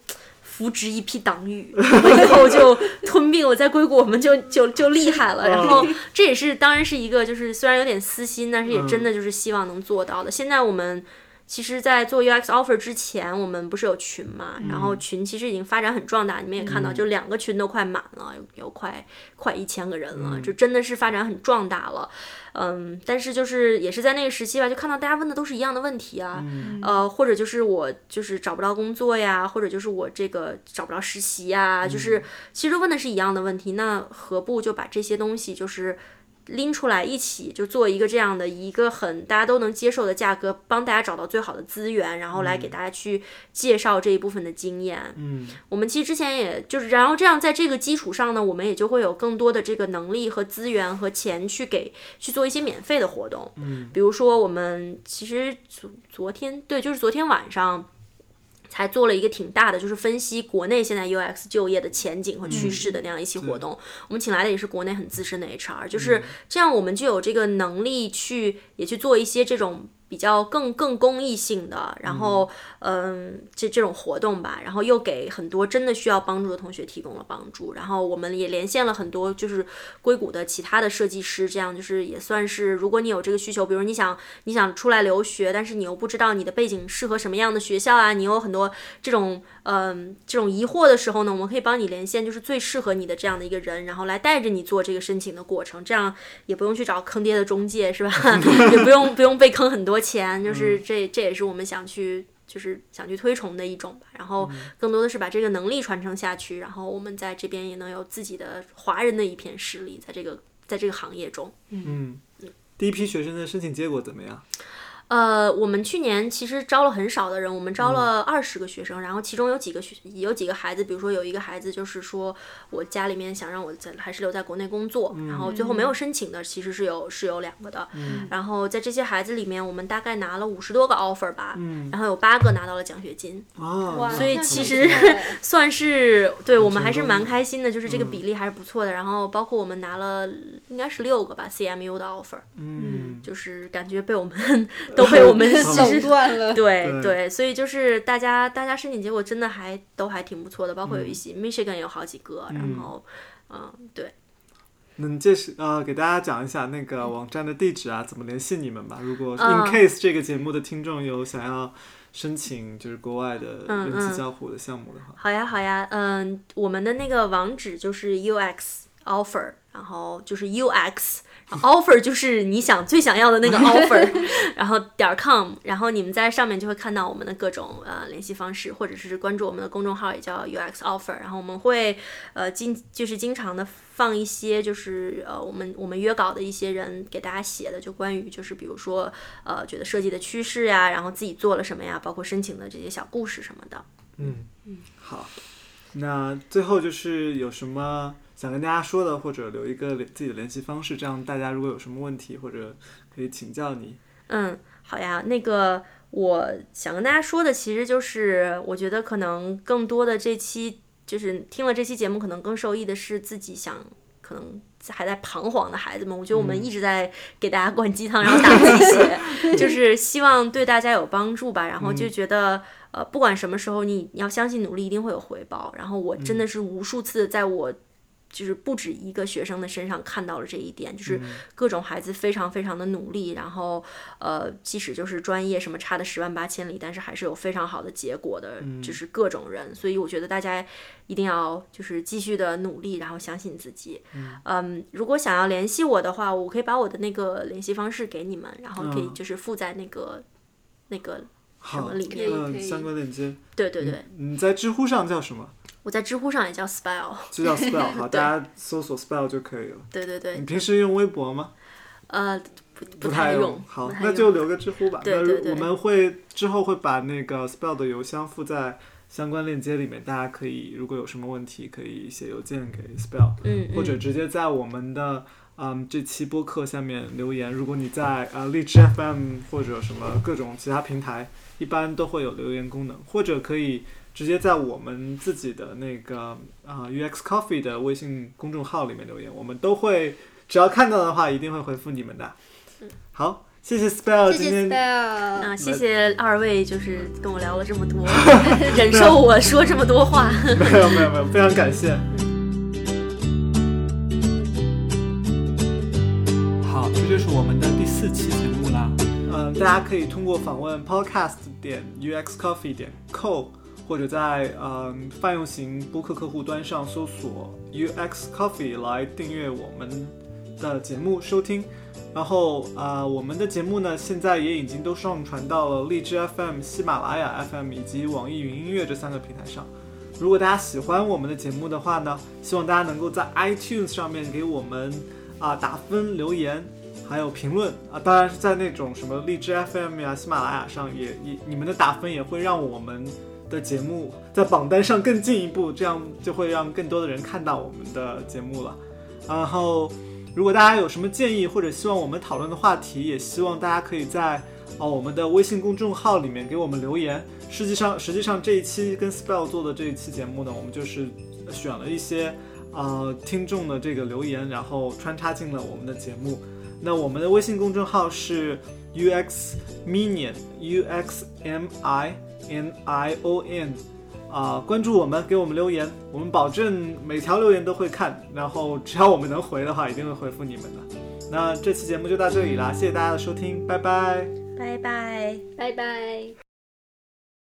扶植一批党羽，以后就吞并我，在硅谷我们就就就厉害了。然后这也是当然是一个就是虽然有点私心，但是也真的就是希望能做到的。现在我们。其实，在做 UX offer 之前，我们不是有群嘛？然后群其实已经发展很壮大，你们也看到，就两个群都快满了，有有快快一千个人了，就真的是发展很壮大了。嗯，但是就是也是在那个时期吧，就看到大家问的都是一样的问题啊，呃，或者就是我就是找不到工作呀，或者就是我这个找不着实习呀，就是其实问的是一样的问题，那何不就把这些东西就是。拎出来一起就做一个这样的一个很大家都能接受的价格，帮大家找到最好的资源，然后来给大家去介绍这一部分的经验。嗯，我们其实之前也就是，然后这样在这个基础上呢，我们也就会有更多的这个能力和资源和钱去给去做一些免费的活动。嗯，比如说我们其实昨昨天对，就是昨天晚上。才做了一个挺大的，就是分析国内现在 UX 就业的前景和趋势的那样一期活动。我们请来的也是国内很资深的 HR，就是这样，我们就有这个能力去也去做一些这种。比较更更公益性的，然后嗯，这这种活动吧，然后又给很多真的需要帮助的同学提供了帮助，然后我们也连线了很多就是硅谷的其他的设计师，这样就是也算是，如果你有这个需求，比如你想你想出来留学，但是你又不知道你的背景适合什么样的学校啊，你有很多这种嗯这种疑惑的时候呢，我们可以帮你连线，就是最适合你的这样的一个人，然后来带着你做这个申请的过程，这样也不用去找坑爹的中介是吧？也不用不用被坑很多。钱就是这，这也是我们想去，就是想去推崇的一种吧。然后更多的是把这个能力传承下去，然后我们在这边也能有自己的华人的一片势力，在这个在这个行业中。嗯，第一批学生的申请结果怎么样？呃，我们去年其实招了很少的人，我们招了二十个学生，然后其中有几个学有几个孩子，比如说有一个孩子就是说我家里面想让我在还是留在国内工作，然后最后没有申请的，其实是有是有两个的，然后在这些孩子里面，我们大概拿了五十多个 offer 吧，然后有八个拿到了奖学金，所以其实 算是对我们还是蛮开心的，就是这个比例还是不错的，然后包括我们拿了应该是六个吧 CMU 的 offer，嗯，就是感觉被我们。都被我们 垄断了，对对，所以就是大家大家申请结果真的还都还挺不错的，包括有一些 Michigan 有好几个，然后嗯对。能介绍呃给大家讲一下那个网站的地址啊，怎么联系你们吧？如果 in case 这个节目的听众有想要申请就是国外的嗯人机交互的项目的话，好呀，好呀，嗯，我们的那个网址就是 UX offer，然后就是 UX。Offer 就是你想最想要的那个 offer，然后点儿 com，然后你们在上面就会看到我们的各种呃联系方式，或者是关注我们的公众号，也叫 UX offer。然后我们会呃经就是经常的放一些就是呃我们我们约稿的一些人给大家写的，就关于就是比如说呃觉得设计的趋势呀，然后自己做了什么呀，包括申请的这些小故事什么的。嗯嗯，好，那最后就是有什么想跟大家说的，或者留一个自己的联系方式，这样大家如果有什么问题或者可以请教你。嗯，好呀，那个我想跟大家说的，其实就是我觉得可能更多的这期就是听了这期节目，可能更受益的是自己想可能还在彷徨的孩子们。我觉得我们一直在给大家灌鸡汤，然后打鸡血，就是希望对大家有帮助吧。然后就觉得。呃，不管什么时候，你你要相信努力一定会有回报。然后我真的是无数次在我就是不止一个学生的身上看到了这一点，就是各种孩子非常非常的努力，然后呃，即使就是专业什么差的十万八千里，但是还是有非常好的结果的，就是各种人。所以我觉得大家一定要就是继续的努力，然后相信自己。嗯，如果想要联系我的话，我可以把我的那个联系方式给你们，然后可以就是附在那个那个。什么里面？嗯，相关链接。对对对。你在知乎上叫什么？我在知乎上也叫 Spell。就叫 Spell，好，大家搜索 Spell 就可以了。对对对。你平时用微博吗？呃，不不太用。好，那就留个知乎吧。对对对。我们会之后会把那个 Spell 的邮箱附在相关链接里面，大家可以如果有什么问题，可以写邮件给 Spell，嗯，或者直接在我们的。嗯，这期播客下面留言，如果你在呃荔枝 FM 或者什么各种其他平台，一般都会有留言功能，或者可以直接在我们自己的那个啊 UX Coffee 的微信公众号里面留言，我们都会只要看到的话，一定会回复你们的。好，谢谢 Spell 今天啊，谢谢二位，就是跟我聊了这么多，忍受我说这么多话。没有没有没有，非常感谢。好这就是我们的第四期节目啦。嗯，大家可以通过访问 podcast 点 uxcoffee 点 co，或者在嗯泛用型播客客户端上搜索 uxcoffee 来订阅我们的节目收听。然后啊，我们的节目呢，现在也已经都上传到了荔枝 FM、喜马拉雅 FM 以及网易云音乐这三个平台上。如果大家喜欢我们的节目的话呢，希望大家能够在 iTunes 上面给我们啊打分留言。还有评论啊，当然是在那种什么荔枝 FM 呀、喜马拉雅上，也也你们的打分也会让我们的节目在榜单上更进一步，这样就会让更多的人看到我们的节目了。然后，如果大家有什么建议或者希望我们讨论的话题，也希望大家可以在哦我们的微信公众号里面给我们留言。实际上，实际上这一期跟 Spell 做的这一期节目呢，我们就是选了一些呃听众的这个留言，然后穿插进了我们的节目。那我们的微信公众号是 U X Minion U X M I N I O N，啊，关注我们，给我们留言，我们保证每条留言都会看，然后只要我们能回的话，一定会回复你们的。那这期节目就到这里啦，谢谢大家的收听，拜拜，拜拜，拜拜。